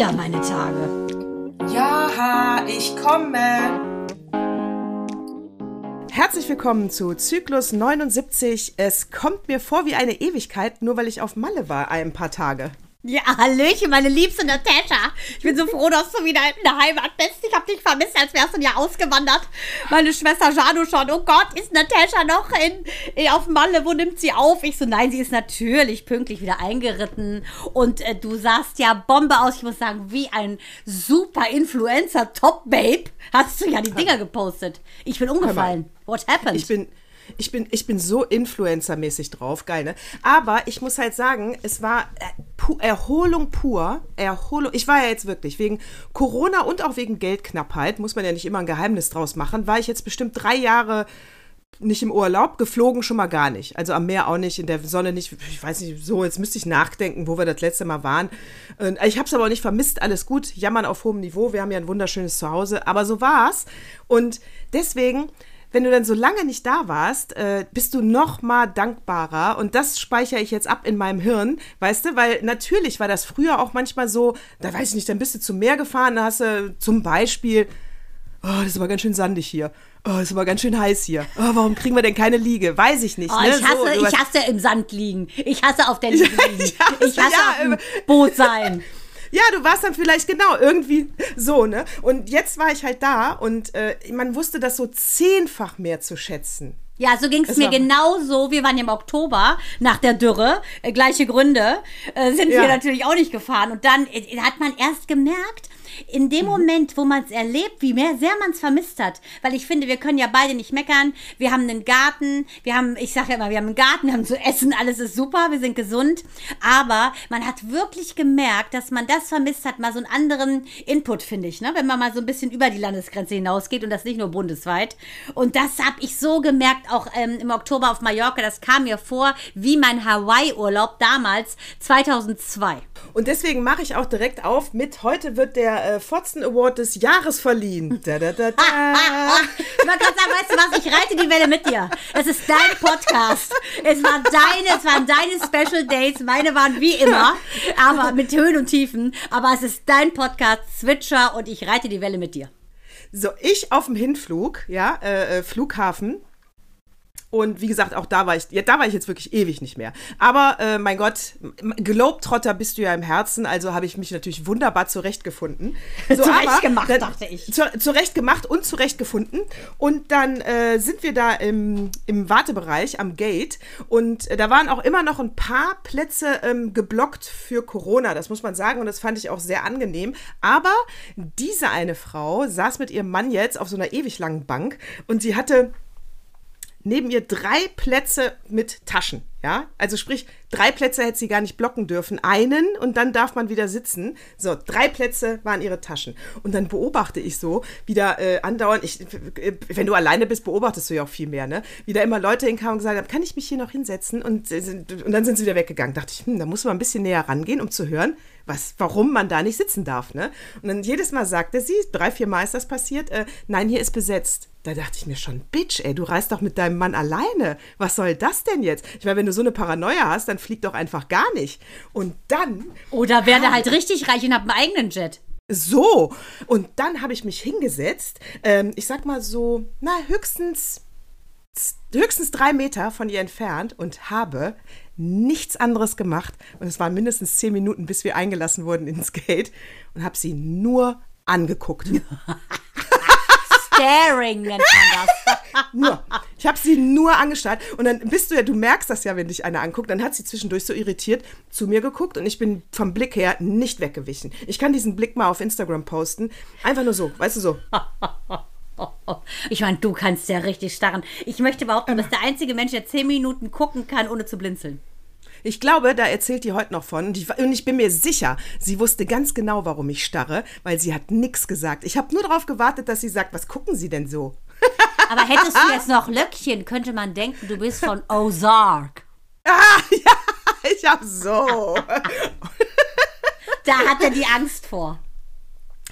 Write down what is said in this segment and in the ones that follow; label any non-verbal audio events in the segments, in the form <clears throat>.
wieder meine Tage. Ja, ich komme. Herzlich willkommen zu Zyklus 79. Es kommt mir vor wie eine Ewigkeit, nur weil ich auf Malle war ein paar Tage. Ja, Hallöchen, meine liebste Natascha. Ich bin so froh, dass du wieder in der Heimat bist. Ich hab dich vermisst, als wärst du ein Jahr ausgewandert. Meine Schwester Janu schon. Oh Gott, ist Natascha noch in, in, auf Malle? Wo nimmt sie auf? Ich so, nein, sie ist natürlich pünktlich wieder eingeritten. Und äh, du sahst ja Bombe aus. Ich muss sagen, wie ein super Influencer, Top-Babe. Hast du ja die Dinger gepostet. Ich bin umgefallen. What happened? Ich bin, ich bin, ich bin so Influencer-mäßig drauf, geil, ne? Aber ich muss halt sagen, es war äh, Erholung pur. Erholung. Ich war ja jetzt wirklich wegen Corona und auch wegen Geldknappheit, muss man ja nicht immer ein Geheimnis draus machen, war ich jetzt bestimmt drei Jahre nicht im Urlaub, geflogen schon mal gar nicht. Also am Meer auch nicht, in der Sonne nicht. Ich weiß nicht, so, jetzt müsste ich nachdenken, wo wir das letzte Mal waren. Ich habe es aber auch nicht vermisst, alles gut. Jammern auf hohem Niveau. Wir haben ja ein wunderschönes Zuhause. Aber so war's. Und deswegen wenn du dann so lange nicht da warst, äh, bist du noch mal dankbarer. Und das speichere ich jetzt ab in meinem Hirn, weißt du? Weil natürlich war das früher auch manchmal so, da weiß ich nicht, dann bist du zum Meer gefahren, da hast du zum Beispiel, oh, das ist aber ganz schön sandig hier. Oh, das ist aber ganz schön heiß hier. Oh, warum kriegen wir denn keine Liege? Weiß ich nicht. Oh, ne? ich, hasse, so, ich hasse im Sand liegen. Ich hasse auf der <laughs> Liege liegen. Ich hasse- ich hasse ja, auf dem Boot sein. <laughs> Ja, du warst dann vielleicht genau irgendwie so, ne? Und jetzt war ich halt da und äh, man wusste das so zehnfach mehr zu schätzen. Ja, so ging es mir genauso. Wir waren im Oktober nach der Dürre, äh, gleiche Gründe, äh, sind wir Ja. natürlich auch nicht gefahren. Und dann äh, hat man erst gemerkt, in Mhm. dem Moment, wo man es erlebt, wie mehr, sehr man es vermisst hat. Weil ich finde, wir können ja beide nicht meckern. Wir haben einen Garten, wir haben, ich sage ja immer, wir haben einen Garten, wir haben zu essen, alles ist super, wir sind gesund. Aber man hat wirklich gemerkt, dass man das vermisst hat, mal so einen anderen Input, finde ich, ne? wenn man mal so ein bisschen über die Landesgrenze hinausgeht und das nicht nur bundesweit. Und das habe ich so gemerkt, auch ähm, im Oktober auf Mallorca, das kam mir vor wie mein Hawaii-Urlaub damals, 2002. Und deswegen mache ich auch direkt auf mit, heute wird der äh, Fotzen Award des Jahres verliehen. <laughs> Da, da, da, da. Ich wollte gerade sagen, weißt du was, ich reite die Welle mit dir. Es ist dein Podcast. Es, war deine, es waren deine Special Days. Meine waren wie immer, aber mit Höhen und Tiefen. Aber es ist dein Podcast, Switcher, und ich reite die Welle mit dir. So, ich auf dem Hinflug, ja, äh, äh, Flughafen. Und wie gesagt, auch da war ich, ja, da war ich jetzt wirklich ewig nicht mehr. Aber äh, mein Gott, Globetrotter bist du ja im Herzen, also habe ich mich natürlich wunderbar zurechtgefunden. <laughs> So, Zurecht gemacht, dann- dachte ich. Zu, zurecht gemacht und zurechtgefunden. Und dann äh, sind wir da im, im Wartebereich am Gate und äh, da waren auch immer noch ein paar Plätze ähm, geblockt für Corona, das muss man sagen und das fand ich auch sehr angenehm. Aber diese eine Frau saß mit ihrem Mann jetzt auf so einer ewig langen Bank und sie hatte neben ihr drei Plätze mit Taschen. Ja, also sprich, drei Plätze hätte sie gar nicht blocken dürfen. Einen und dann darf man wieder sitzen. So, drei Plätze waren ihre Taschen. Und dann beobachte ich so, wieder äh, andauernd, ich, äh, wenn du alleine bist, beobachtest du ja auch viel mehr, ne? Wieder immer Leute hinkamen und gesagt haben, kann ich mich hier noch hinsetzen? Und, äh, und dann sind sie wieder weggegangen. Dachte ich, hm, da muss man ein bisschen näher rangehen, um zu hören, was, warum man da nicht sitzen darf, ne? Und dann jedes Mal sagte sie, drei, vier Mal ist das passiert, äh, nein, hier ist besetzt. Da dachte ich mir schon, Bitch, ey, du reist doch mit deinem Mann alleine. Was soll das denn jetzt? Ich meine, wenn du so eine Paranoia hast, dann flieg doch einfach gar nicht. Und dann Oder werde halt richtig reich und hab einen eigenen Jet. so. Und dann habe ich mich hingesetzt, ähm, ich sag mal so, na, höchstens, höchstens drei Meter von ihr entfernt und habe nichts anderes gemacht. Und es waren mindestens zehn Minuten, bis wir eingelassen wurden ins Gate und habe sie nur angeguckt. <laughs> Staring nennt man das. Nur. Ich habe sie nur angestarrt und dann bist du ja, du merkst das ja, wenn dich einer anguckt, dann hat sie zwischendurch so irritiert zu mir geguckt und ich bin vom Blick her nicht weggewichen. Ich kann diesen Blick mal auf Instagram posten. Einfach nur so, weißt du so. Ich meine, du kannst ja richtig starren. Ich möchte behaupten, du bist der einzige Mensch, der zehn Minuten gucken kann, ohne zu blinzeln. Ich glaube, da erzählt die heute noch von. Und ich, und ich bin mir sicher, sie wusste ganz genau, warum ich starre, weil sie hat nichts gesagt. Ich habe nur darauf gewartet, dass sie sagt, was gucken Sie denn so? <laughs> Aber hättest du jetzt noch Löckchen, könnte man denken, du bist von Ozark. Ah, <laughs> ja, ich habe so. <laughs> Da hat er die Angst vor.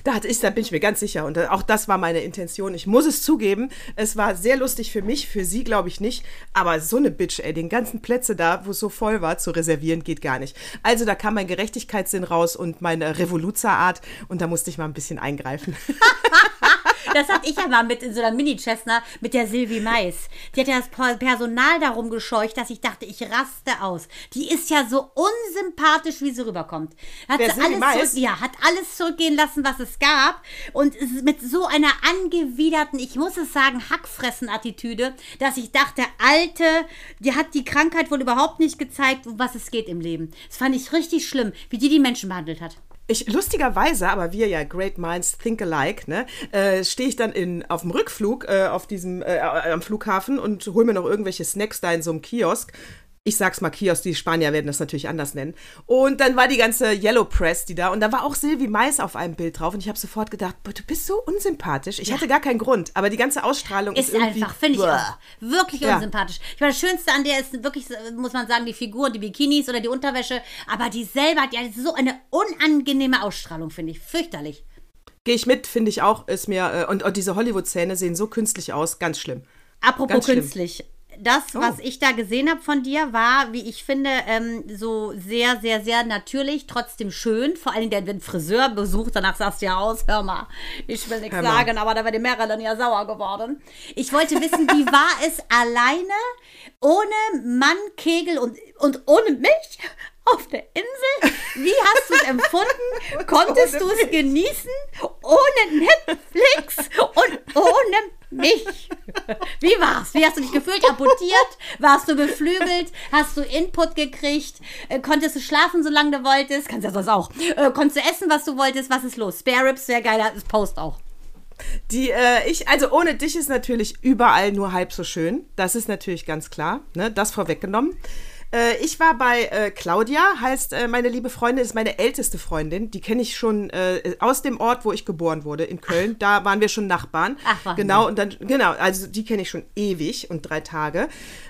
Da, hatte ich, da bin ich mir ganz sicher. Und äh, auch das war meine Intention. Ich muss es zugeben. Es war sehr lustig für mich, für sie glaube ich nicht. Aber so eine Bitch, ey, den ganzen Plätze da, wo es so voll war, zu reservieren, geht gar nicht. Also da kam mein Gerechtigkeitssinn raus und meine Revoluzerart. Und da musste ich mal ein bisschen eingreifen. <laughs> Das hatte ich ja mal mit in so einer Mini-Cessna mit der Silvi Mais. Die hat ja das Personal darum gescheucht, dass ich dachte, ich raste aus. Die ist ja so unsympathisch, wie sie rüberkommt. Hat Wer, sie Silvi alles zurück, ja, hat alles zurückgehen lassen, was es gab. Und mit so einer angewiderten, ich muss es sagen, Hackfressen-Attitüde, dass ich dachte, Alte, die hat die Krankheit wohl überhaupt nicht gezeigt, um was es geht im Leben. Das fand ich richtig schlimm, wie die die Menschen behandelt hat. Ich, lustigerweise, aber wir ja Great Minds Think Alike, ne, äh, stehe ich dann in, auf dem Rückflug äh, auf diesem, äh, am Flughafen und hole mir noch irgendwelche Snacks da in so einem Kiosk. Ich sag's mal Kiosk, die Spanier werden das natürlich anders nennen. Und dann war die ganze Yellow Press, die da, und da war auch Sylvie Mais auf einem Bild drauf. Und ich habe sofort gedacht, du bist so unsympathisch. Ich hatte gar keinen Grund, aber die ganze Ausstrahlung ist, Ist einfach, finde ich auch. Wirklich Ja. unsympathisch. Ich meine, das Schönste an der ist wirklich, muss man sagen, die Figur, die Bikinis oder die Unterwäsche. Aber die selber hat ja so eine unangenehme Ausstrahlung, finde ich. Fürchterlich. Gehe ich mit, finde ich auch, ist mir, äh, und, und diese Hollywood-Zähne sehen so künstlich aus, ganz schlimm. Apropos Ganz schlimm. künstlich. Das, Oh. was ich da gesehen habe von dir, war, wie ich finde, ähm, so sehr, sehr, sehr natürlich, trotzdem schön. Vor allem, der, wenn Friseur besucht, danach sagst du ja aus, hör mal, ich will nichts sagen, aber da wäre die Marilyn ja sauer geworden. Ich wollte wissen, wie war es <laughs> alleine, ohne Mann, Kegel und, und ohne mich auf der Insel? Wie hast du es empfunden? <laughs> Konntest du es genießen? Ohne Netflix und ohne mich. Wie war's? Wie hast du dich gefühlt? Apportiert? Warst du beflügelt? Hast du Input gekriegt? Äh, konntest du schlafen, solange du wolltest? Kannst ja sonst auch. Äh, konntest du essen, was du wolltest? Was ist los? Spare Ribs wäre geiler Post auch. Die, äh, ich, also ohne dich ist natürlich überall nur halb so schön. Das ist natürlich ganz klar. Ne? Das vorweggenommen. Äh, ich war bei äh, Claudia, heißt äh, meine liebe Freundin, ist meine älteste Freundin. Die kenne ich schon äh, aus dem Ort, wo ich geboren wurde, in Köln. Da waren wir schon Nachbarn. Ach, Wahnsinn. genau, und dann, genau, also die kenne ich schon ewig und drei Tage.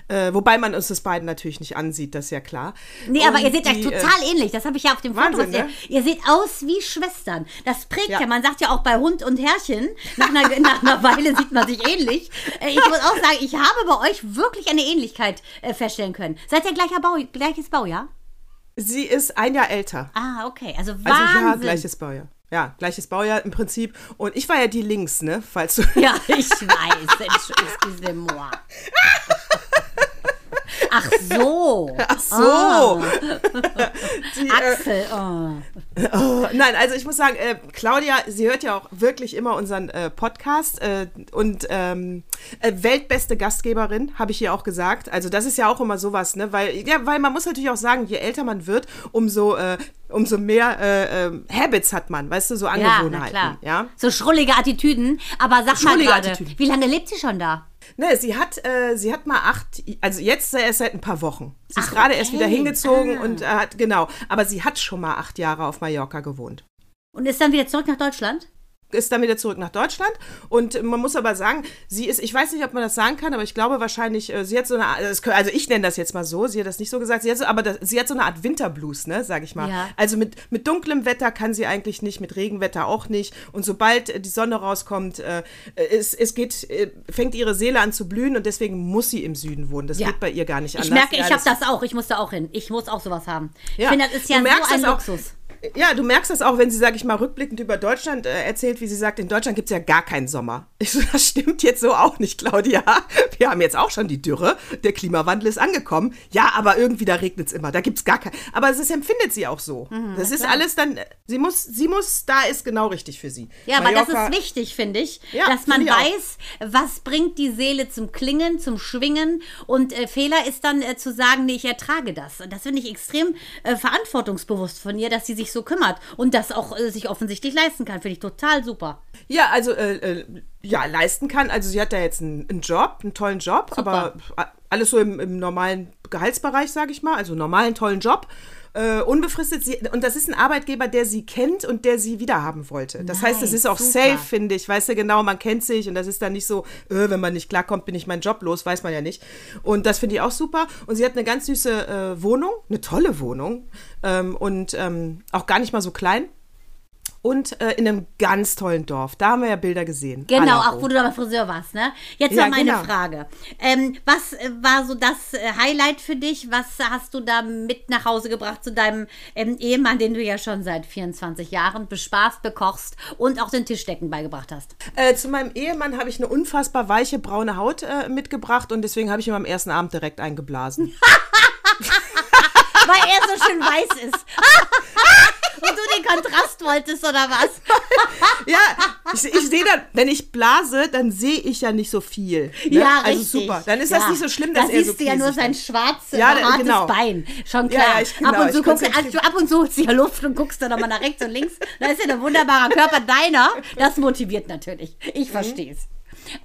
Äh, wobei man uns das beiden natürlich nicht ansieht, das ist ja klar. Nee, aber Und ihr seht euch die, total ähnlich. Das habe ich ja auf dem Foto Wahnsinn, gesehen. ne? Ihr seht aus wie Schwestern. Das prägt ja. Ja. Man sagt ja auch bei Hund und Herrchen, nach einer, <laughs> nach einer Weile sieht man sich ähnlich. Äh, Ich muss auch sagen, ich habe bei euch wirklich eine Ähnlichkeit äh, feststellen können. Seid ihr gleicher Bau, gleiches Baujahr? Sie ist ein Jahr älter. Ah, okay. Also Also Wahnsinn. ja, gleiches Baujahr. Ja, gleiches Baujahr im Prinzip. Und ich war ja die links, ne? Falls du. Ja, ich weiß. Excusez-moi. <laughs> Ach so. <laughs> Ach so. Ah, Die, äh, Axel. Oh. Oh, nein, also ich muss sagen, äh, Claudia, sie hört ja auch wirklich immer unseren äh, Podcast äh, und ähm, äh, weltbeste Gastgeberin, habe ich hier auch gesagt. Also das ist ja auch immer sowas, ne? Weil, ja, weil man muss natürlich auch sagen, je älter man wird, umso, äh, umso mehr äh, ähm, Habits hat man, weißt du, so Ja, na Angewohnheiten. klar. Ja, So schrullige Attitüden. Aber sag mal gerade, wie lange lebt sie schon da? Ne, sie hat, äh, sie hat mal acht, also jetzt erst seit ein paar Wochen. Sie ist Ach, gerade erst okay. wieder hingezogen Ah. und äh, hat, genau, aber sie hat schon mal acht Jahre auf Mallorca gewohnt. Und ist dann wieder zurück nach Deutschland? Ist dann wieder zurück nach Deutschland und man muss aber sagen, sie ist, ich weiß nicht, ob man das sagen kann, aber ich glaube wahrscheinlich, äh, sie hat so eine, Art- also ich nenne das jetzt mal so, sie hat das nicht so gesagt, sie hat so, aber das, sie hat so eine Art Winterblues, ne, sag ich mal. Ja. Also mit, mit dunklem Wetter kann sie eigentlich nicht, mit Regenwetter auch nicht und sobald äh, die Sonne rauskommt, äh, es, es geht, äh, fängt ihre Seele an zu blühen und deswegen muss sie im Süden wohnen. Das Ja. geht bei ihr gar nicht anders. Ich merke, ich habe das auch. Ich muss da auch hin. Ich muss auch sowas haben. Ich Ja. finde, das ist ja Du merkst so ein das auch. Ja, du merkst das auch, wenn sie, sag ich mal, rückblickend über Deutschland äh, erzählt, wie sie sagt, in Deutschland gibt es ja gar keinen Sommer. <laughs> Ich so, das stimmt jetzt so auch nicht, Claudia. Wir haben jetzt auch schon die Dürre, der Klimawandel ist angekommen. Ja, aber irgendwie da regnet es immer, da gibt es gar keinen. Aber das empfindet sie auch so. Mhm, das ist alles dann, äh, sie muss, sie muss, da ist genau richtig für sie. Ja, aber das Mallorca- ist wichtig, finde ich, Ja, dass man ich auch. weiß, was bringt die Seele zum Klingen, zum Schwingen und äh, Fehler ist dann äh, zu sagen, nee, ich ertrage das. Und das finde ich extrem äh, verantwortungsbewusst von ihr, dass sie sich so kümmert und das auch äh, sich offensichtlich leisten kann. Finde ich total super. Ja, also äh, äh, ja, leisten kann. Also sie hat da jetzt einen, einen Job, einen tollen Job, aber a- alles so im, im normalen Gehaltsbereich, sage ich mal. Also normalen, tollen Job. Äh, unbefristet. Sie, und das ist ein Arbeitgeber, der sie kennt und der sie wiederhaben wollte. Das heißt, es Nice, ist auch super. safe, finde ich. Weißt du genau, man kennt sich und das ist dann nicht so, äh, wenn man nicht klarkommt, bin ich meinen Job los, weiß man ja nicht. Und das finde ich auch super. Und sie hat eine ganz süße äh, Wohnung, eine tolle Wohnung ähm, und ähm, auch gar nicht mal so klein. Und äh, in einem ganz tollen Dorf. Da haben wir ja Bilder gesehen. Genau, auch wo du da beim Friseur warst, ne? Jetzt Ja, noch meine genau. Frage. Ähm, was äh, war so das äh, Highlight für dich? Was hast du da mit nach Hause gebracht zu deinem ähm, Ehemann, den du ja schon seit 24 Jahren bespaßt, bekochst und auch den Tischdecken beigebracht hast? Äh, zu meinem Ehemann habe ich eine unfassbar weiche braune Haut äh, mitgebracht und deswegen habe ich ihm am ersten Abend direkt eingeblasen. <laughs> Weil er so schön weiß ist. <laughs> und du den Kontrast wolltest, oder was? <laughs> ja, ich, ich sehe dann, wenn ich blase, dann sehe ich ja nicht so viel. Ne? Ja, also richtig. super. Dann ist ja. das nicht so schlimm, dass da er so siehst du ja nur sein schwarzes, Ja, hartes genau. Bein. Schon klar. ja, ich- genau, ab und zu ich guckst also ab und zu holst du ja Luft und guckst dann nochmal nach rechts und links. Da ist ja ein wunderbarer Körper deiner. Das motiviert natürlich. Mhm. Ich verstehe es.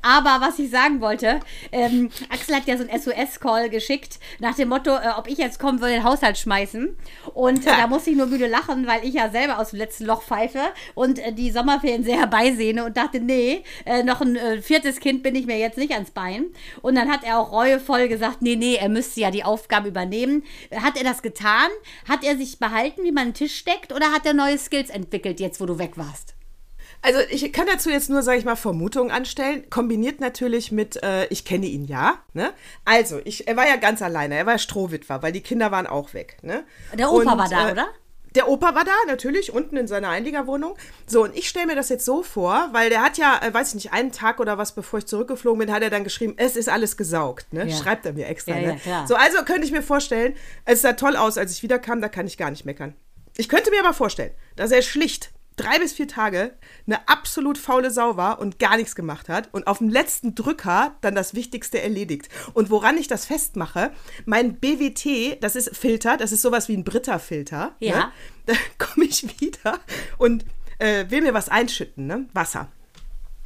Aber was ich sagen wollte, ähm, Axel hat ja so einen SOS-Call geschickt, nach dem Motto, äh, ob ich jetzt kommen würde, den Haushalt schmeißen. Und äh, da musste ich nur müde lachen, weil ich ja selber aus dem letzten Loch pfeife und äh, die Sommerferien sehr herbeisehne und dachte, nee, äh, noch ein äh, viertes Kind bin ich mir jetzt nicht ans Bein. Und dann hat er auch reuevoll gesagt, nee, nee, er müsste ja die Aufgabe übernehmen. Äh, Hat er das getan? Hat er sich behalten, wie man einen Tisch steckt? Oder hat er neue Skills entwickelt, jetzt wo du weg warst? Also ich kann dazu jetzt nur, sage ich mal, Vermutungen anstellen, kombiniert natürlich mit, äh, ich kenne ihn ja. Ne? Also, ich, er war ja ganz alleine, er war Strohwitwer, weil die Kinder waren auch weg. Ne? Der Opa Und, war da, äh, oder? Der Opa war da, natürlich, unten in seiner Einliegerwohnung. So, und ich stelle mir das jetzt so vor, weil der hat ja, äh, weiß ich nicht, einen Tag oder was, bevor ich zurückgeflogen bin, hat er dann geschrieben, es ist alles gesaugt. Ne? Ja. Schreibt er mir extra. Ja, ne? ja. So, also könnte ich mir vorstellen, es sah toll aus, als ich wiederkam, da kann ich gar nicht meckern. Ich könnte mir aber vorstellen, dass er schlicht drei bis vier Tage eine absolut faule Sau war und gar nichts gemacht hat und auf dem letzten Drücker dann das Wichtigste erledigt. Und woran ich das festmache, mein BWT, das ist Filter, das ist sowas wie ein Britta-Filter. Ja. Ne? <laughs> Da komme ich wieder und äh, will mir was einschütten, ne? Wasser.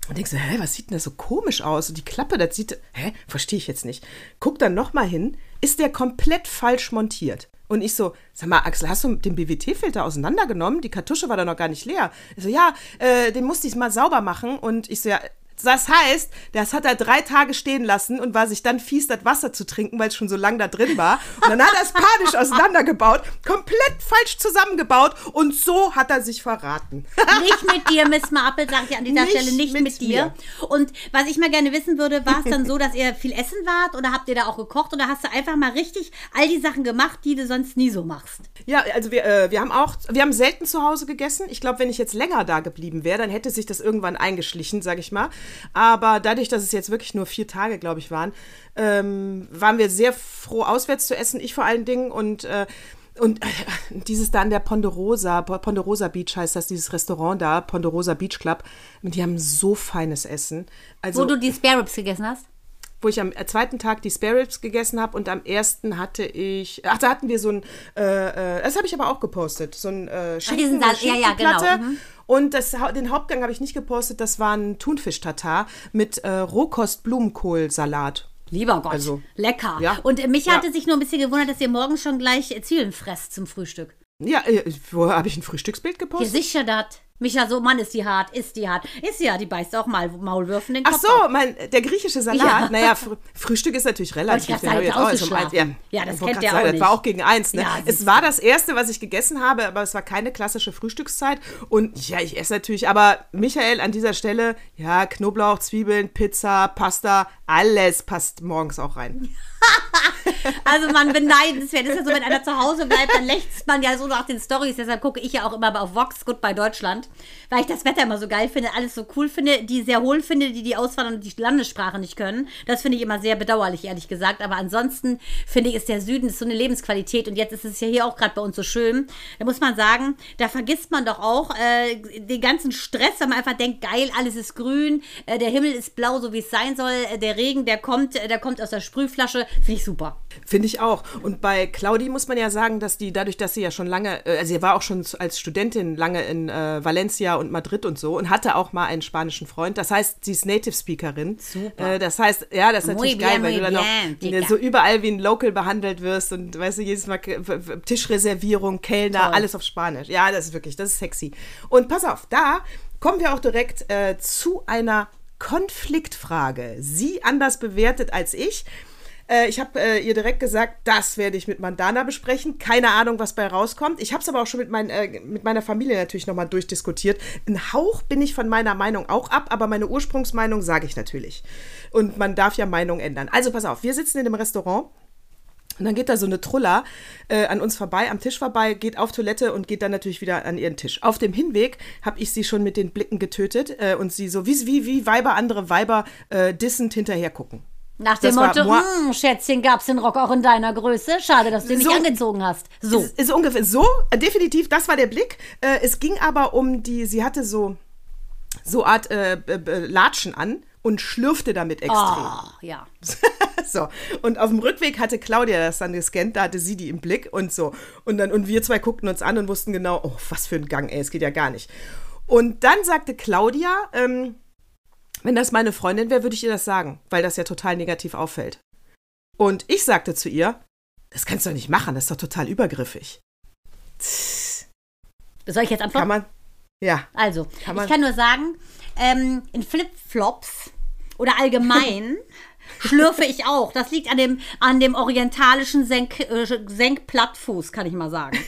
Und denkst du, hä, was sieht denn das so komisch aus? Und die Klappe, das sieht, hä, verstehe ich jetzt nicht. Guck dann nochmal hin, ist der komplett falsch montiert. Und ich so, sag mal, Axel, hast du den BWT-Filter auseinandergenommen? Die Kartusche war da noch gar nicht leer. Ich so, ja, äh, den musste ich mal sauber machen. Und ich so, ja, das heißt, das hat er drei Tage stehen lassen und war sich dann fies, das Wasser zu trinken, weil es schon so lang da drin war. Und dann hat er es panisch auseinandergebaut, komplett falsch zusammengebaut und so hat er sich verraten. <laughs> Nicht mit dir, Miss Marple, sage ich an dieser Nicht Stelle, nicht mit, mit dir. Und was ich mal gerne wissen würde, war es dann so, dass ihr viel essen wart oder habt ihr da auch gekocht oder hast du einfach mal richtig all die Sachen gemacht, die du sonst nie so machst? Ja, also wir, äh, wir haben auch, wir haben selten zu Hause gegessen. Ich glaube, wenn ich jetzt länger da geblieben wäre, dann hätte sich das irgendwann eingeschlichen, sage ich mal. Aber dadurch, dass es jetzt wirklich nur vier Tage, glaube ich, waren, ähm, waren wir sehr froh, auswärts zu essen. Ich vor allen Dingen und äh, und äh, dieses da an der Ponderosa, Ponderosa Beach heißt das, dieses Restaurant da, Ponderosa Beach Club, die haben so feines Essen. Also, Wo du die Spare Ribs gegessen hast? wo ich am äh, zweiten Tag die Spare Ribs gegessen habe und am ersten hatte ich, ach, da hatten wir so ein, äh, äh, das habe ich aber auch gepostet, so ein äh, Schinken, diesen Sal- ja, ja, genau, mhm. Und das, den Hauptgang habe ich nicht gepostet, das war ein Thunfisch-Tatar mit äh, Rohkost-Blumenkohl-Salat. Lieber Gott, Also, lecker. ja. Und mich Ja. hatte sich nur ein bisschen gewundert, dass ihr morgens schon gleich Zwiebeln fresst zum Frühstück. Ja, äh, wo habe ich ein Frühstücksbild gepostet? sicher das. Micha, so, Mann, ist die hart, ist die hart. Ist die hart, die beißt auch mal Maulwürfen in den Ach Kopf ab. so, mein, der griechische Salat. Ja. Naja, Fr Frühstück ist natürlich relativ. ich jetzt auch um eins- ausgeschlafen. Ja, das kennt der auch Das nicht. war auch gegen eins. Ne? Ja, es war das erste, was ich gegessen habe, aber es war keine klassische Frühstückszeit. Und ja, ich esse natürlich, aber Michael an dieser Stelle, ja, Knoblauch, Zwiebeln, Pizza, Pasta, alles passt morgens auch rein. <laughs> <laughs> Also man beneidenswert. Ist ja so, wenn einer zu Hause bleibt, dann lächzt man ja so nach den Stories. Deshalb gucke ich ja auch immer auf Vox Good bei Deutschland, weil ich das Wetter immer so geil finde, alles so cool finde, die sehr hohl finde, die die auswandern und die Landessprache nicht können. Das finde ich immer sehr bedauerlich, ehrlich gesagt. Aber ansonsten finde ich, ist der Süden ist so eine Lebensqualität und jetzt ist es ja hier auch gerade bei uns so schön. Da muss man sagen, da vergisst man doch auch äh, den ganzen Stress, wenn man einfach denkt, geil, alles ist grün, äh, der Himmel ist blau, so wie es sein soll, äh, der Regen, der kommt, äh, der kommt aus der Sprühflasche, finde ich super. Finde ich auch. Und bei Claudi muss man ja sagen, dass die, dadurch, dass sie ja schon lange, äh, also sie war auch schon als Studentin lange in äh, Valencia und Madrid und so und hatte auch mal einen spanischen Freund. Das heißt, sie ist Native Speakerin. Super. Äh, das heißt, ja, das ist Muy natürlich bien, geil, weil du dann bien, noch Dicker. so überall wie ein Local behandelt wirst und weißt du, jedes Mal Tischreservierung, Kellner, Toll. alles auf Spanisch. Ja, das ist wirklich, das ist sexy. Und pass auf, da kommen wir auch direkt äh, zu einer Konfliktfrage. Sie anders bewertet als ich. Äh, ich habe äh, ihr direkt gesagt, das werde ich mit Mandana besprechen. Keine Ahnung, was bei rauskommt. Ich habe es aber auch schon mit, mein, äh, mit meiner Familie natürlich nochmal durchdiskutiert. Ein Hauch bin ich von meiner Meinung auch ab, aber meine Ursprungsmeinung sage ich natürlich. Und man darf ja Meinung ändern. Also pass auf, wir sitzen in dem Restaurant. Und dann geht da so eine Trulla äh, an uns vorbei, am Tisch vorbei, geht auf Toilette und geht dann natürlich wieder an ihren Tisch. Auf dem Hinweg habe ich sie schon mit den Blicken getötet äh, und sie so wie, wie, wie Weiber andere Weiber äh, dissend hinterher gucken. Nach dem Das war Motto, moi- hm, Schätzchen, gab's den Rock auch in deiner Größe? Schade, dass du ihn So. nicht angezogen hast. So. Ist, ist ungefähr so, äh, definitiv, das war der Blick. Äh, es ging aber um die, sie hatte so, so Art äh, Latschen an und schlürfte damit extrem. Ah, ja. <laughs> So, und auf dem Rückweg hatte Claudia das dann gescannt, da hatte sie die im Blick und so. Und dann, und wir zwei guckten uns an und wussten genau, oh, was für ein Gang, ey, es geht ja gar nicht. Und dann sagte Claudia, ähm, wenn das meine Freundin wäre, würde ich ihr das sagen, weil das ja total negativ auffällt. Und ich sagte zu ihr, das kannst du doch nicht machen, das ist doch total übergriffig. Soll ich jetzt Kann antworten? man, ja, Also, Kann man- ich kann nur sagen, ähm, in Flipflops oder allgemein <laughs> schlürfe ich auch. Das liegt an dem, an dem orientalischen Senk, äh, Senkplattfuß, kann ich mal sagen.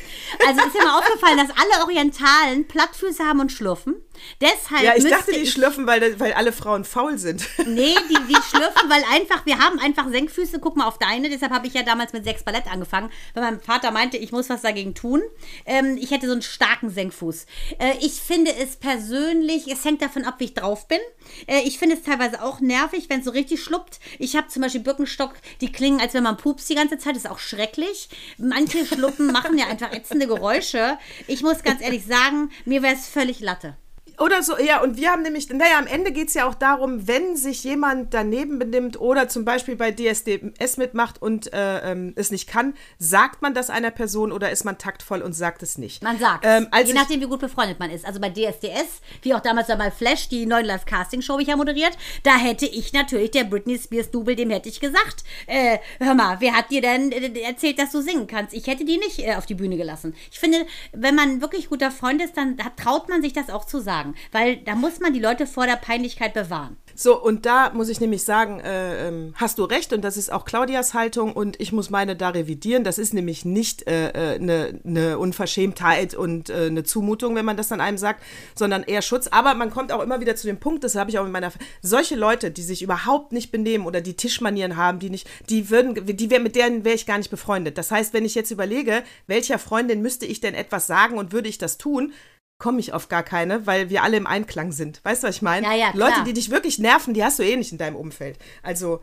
Also ist mir mal aufgefallen, dass alle Orientalen Plattfüße haben und schlürfen. Deshalb ja, ich dachte, die ich schlürfen, weil, weil alle Frauen faul sind. <laughs> Nee, die, die schlürfen, weil einfach, wir haben einfach Senkfüße, guck mal auf deine, deshalb habe ich ja damals mit sechs Ballett angefangen, weil mein Vater meinte, ich muss was dagegen tun. Ähm, ich hätte so einen starken Senkfuß. Äh, ich finde es persönlich, es hängt davon ab, wie ich drauf bin. Äh, ich finde es teilweise auch nervig, wenn es so richtig schluppt. Ich habe zum Beispiel Birkenstock, die klingen, als wenn man pupst die ganze Zeit, das ist auch schrecklich. Manche Schluppen machen ja einfach ätzende Geräusche. Ich muss ganz ehrlich sagen, mir wäre es völlig Latte. Oder so, ja, und wir haben nämlich, naja, am Ende geht es ja auch darum, wenn sich jemand daneben benimmt oder zum Beispiel bei DSDS mitmacht und äh, ähm, es nicht kann, sagt man das einer Person oder ist man taktvoll und sagt es nicht? Man sagt, Ähm, je nachdem, wie gut befreundet man ist. Also bei DSDS, wie auch damals bei Flash, die neuen Live-Casting-Show, ich ja moderiert, da hätte ich natürlich der Britney Spears-Double, dem hätte ich gesagt, äh, hör mal, wer hat dir denn äh, erzählt, dass du singen kannst? Ich hätte die nicht äh, auf die Bühne gelassen. Ich finde, wenn man wirklich guter Freund ist, dann da traut man sich das auch zu sagen. Weil da muss man die Leute vor der Peinlichkeit bewahren. So, und da muss ich nämlich sagen, äh, ähm, hast du recht und das ist auch Claudias Haltung und ich muss meine da revidieren. Das ist nämlich nicht eine äh, ne, ne Unverschämtheit und äh, eine Zumutung, wenn man das dann einem sagt, sondern eher Schutz. Aber man kommt auch immer wieder zu dem Punkt, das habe ich auch in meiner, solche Leute, die sich überhaupt nicht benehmen oder die Tischmanieren haben, die nicht, die würden, die wär, mit denen wäre ich gar nicht befreundet. Das heißt, wenn ich jetzt überlege, welcher Freundin müsste ich denn etwas sagen und würde ich das tun, komme ich auf gar keine, weil wir alle im Einklang sind. Weißt du, was ich meine? Ja, ja, Leute, die dich wirklich nerven, die hast du eh nicht in deinem Umfeld. Also,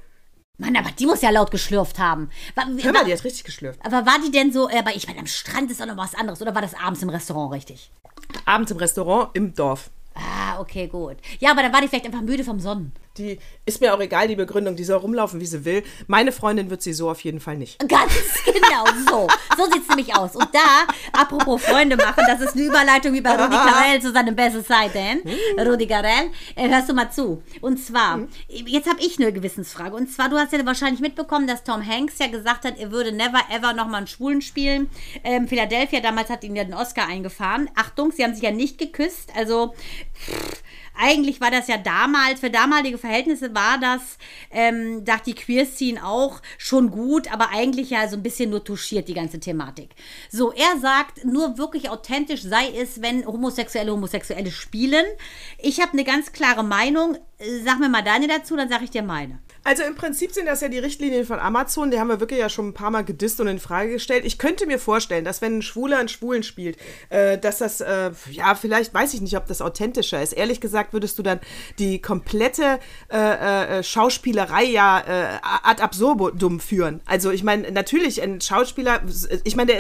Mann, aber die muss ja laut geschlürft haben. War, hör mal, die hat richtig geschlürft. aber war die denn so, äh, aber ich meine, am Strand ist auch noch was anderes, oder war das abends im Restaurant richtig? Abends im Restaurant im Dorf. Ah, okay, gut. Ja, aber dann war die vielleicht einfach müde vom Sonnen. Die ist mir auch egal, die Begründung, die soll rumlaufen, wie sie will. Meine Freundin wird sie so auf jeden Fall nicht. Ganz genau so. So sieht es nämlich aus. Und da, apropos Freunde machen, das ist eine Überleitung wie bei Rudi Carell zu seinem besten Seiten. Rudi Carell, äh, hörst du mal zu. Und zwar, jetzt habe ich eine Gewissensfrage. Und zwar, du hast ja wahrscheinlich mitbekommen, dass Tom Hanks ja gesagt hat, er würde never ever nochmal einen Schwulen spielen. Ähm, Philadelphia damals hat ihn ja den Oscar eingefahren. Achtung, sie haben sich ja nicht geküsst. Also, pff, eigentlich war das ja damals, für damalige Verhältnisse war das, ähm, dachte die Queer-Scene auch schon gut, aber eigentlich ja so ein bisschen nur touchiert, die ganze Thematik. So, er sagt, nur wirklich authentisch sei es, wenn Homosexuelle Homosexuelle spielen. Ich habe eine ganz klare Meinung. Äh, Sag mir mal deine dazu, dann sage ich dir meine. Also im Prinzip sind das ja die Richtlinien von Amazon, die haben wir wirklich ja schon ein paar Mal gedisst und in Frage gestellt. Ich könnte mir vorstellen, dass wenn ein Schwuler einen Schwulen spielt, äh, dass das, äh, ja, vielleicht weiß ich nicht, ob das authentischer ist. Ehrlich gesagt würdest du dann die komplette äh, äh, Schauspielerei ja äh, ad absurdum führen. Also ich meine, natürlich, ein Schauspieler, ich meine,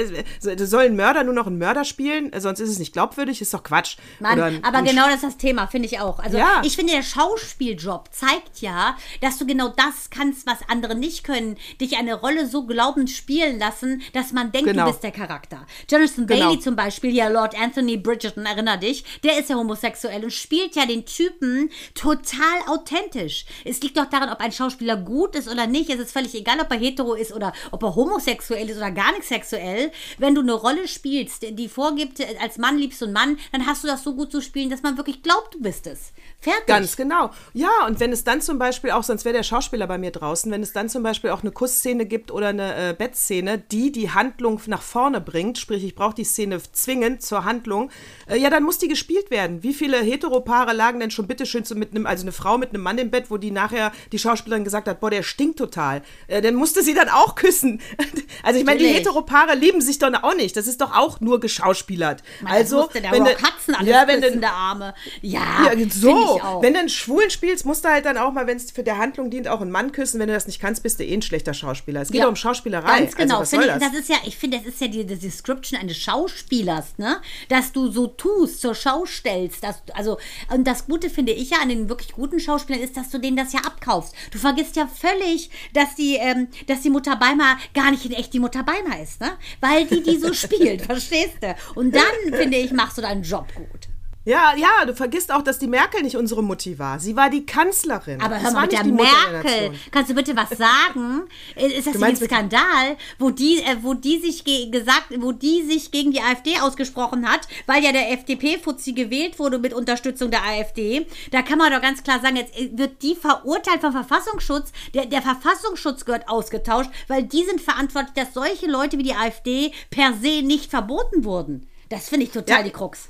der, der soll ein Mörder nur noch einen Mörder spielen, sonst ist es nicht glaubwürdig, ist doch Quatsch. Mann, ein- aber ein genau das ist das Thema, finde ich auch. Also Ja. ich finde, der Schauspieljob zeigt ja, dass du genau das kannst, was andere nicht können. Dich eine Rolle so glaubend spielen lassen, dass man denkt, Genau. du bist der Charakter. Jonathan Genau. Bailey zum Beispiel, ja, Lord Anthony Bridgerton, erinner dich, der ist ja homosexuell und spielt ja den Typen total authentisch. Es liegt doch daran, ob ein Schauspieler gut ist oder nicht. Es ist völlig egal, ob er hetero ist oder ob er homosexuell ist oder gar nicht sexuell. Wenn du eine Rolle spielst, die vorgibt, als Mann liebst du einen Mann, dann hast du das so gut zu spielen, dass man wirklich glaubt, du bist es. Fertig. Ganz genau. Ja, und wenn es dann zum Beispiel auch, sonst wäre der Schauspieler Schauspieler bei mir draußen, wenn es dann zum Beispiel auch eine Kussszene gibt oder eine äh, Bettszene, die die Handlung nach vorne bringt, sprich, ich brauche die Szene zwingend zur Handlung, äh, ja, dann muss die gespielt werden. Wie viele Heteropaare lagen denn schon bitteschön so mit einem, also eine Frau mit einem Mann im Bett, wo die nachher die Schauspielerin gesagt hat, boah, der stinkt total. Äh, dann musste sie dann auch küssen. <laughs> Also ich meine, die. Heteropaare lieben sich doch auch nicht. Das ist doch auch nur geschauspielert. also, musste der wenn Rock du- Hudson alles ja, wenn küssen, der Arme. Ja, ja, so. Wenn du einen Schwulen spielst, musst du halt dann auch mal, wenn es für der Handlung dient, auch einen Mann küssen. Wenn du das nicht kannst, bist du eh ein schlechter Schauspieler. Es geht Ja, um Schauspielerei. Ganz genau. Also, Finde soll ich, das? das ist ja, ich finde, das ist ja die, die Description eines Schauspielers, ne? Dass du so tust, zur Schau stellst. Dass, also, und das Gute finde ich ja an den wirklich guten Schauspielern ist, dass du denen das ja abkaufst. Du vergisst ja völlig, dass die, ähm, dass die Mutter Beimer gar nicht in echt die Mutter Beimer ist, ne? Weil die die so spielt, <laughs> verstehst du? Und dann, finde ich, machst du deinen Job gut. Ja, ja, du vergisst auch, dass die Merkel nicht unsere Mutti war. Sie war die Kanzlerin. Aber hör mal, mit der die Mutter der Merkel, kannst du bitte was sagen? <laughs> Ist das ein Skandal, wo die, äh, wo die sich ge gesagt, wo die sich gegen die AfD ausgesprochen hat, weil ja der FDP-Fuzzi gewählt wurde mit Unterstützung der AfD? Da kann man doch ganz klar sagen, jetzt äh, wird die verurteilt vom Verfassungsschutz. Der, der Verfassungsschutz gehört ausgetauscht, weil die sind verantwortlich, dass solche Leute wie die AfD per se nicht verboten wurden. Das finde ich total Ja. die Krux.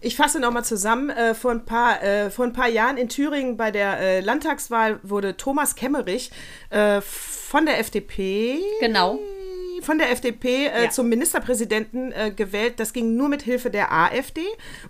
Ich fasse nochmal zusammen. Äh, vor, ein paar, äh, vor ein paar Jahren in Thüringen bei der äh, Landtagswahl wurde Thomas Kemmerich von der FDP. Genau. Von der FDP äh, Ja. zum Ministerpräsidenten äh, gewählt. Das ging nur mit Hilfe der AfD.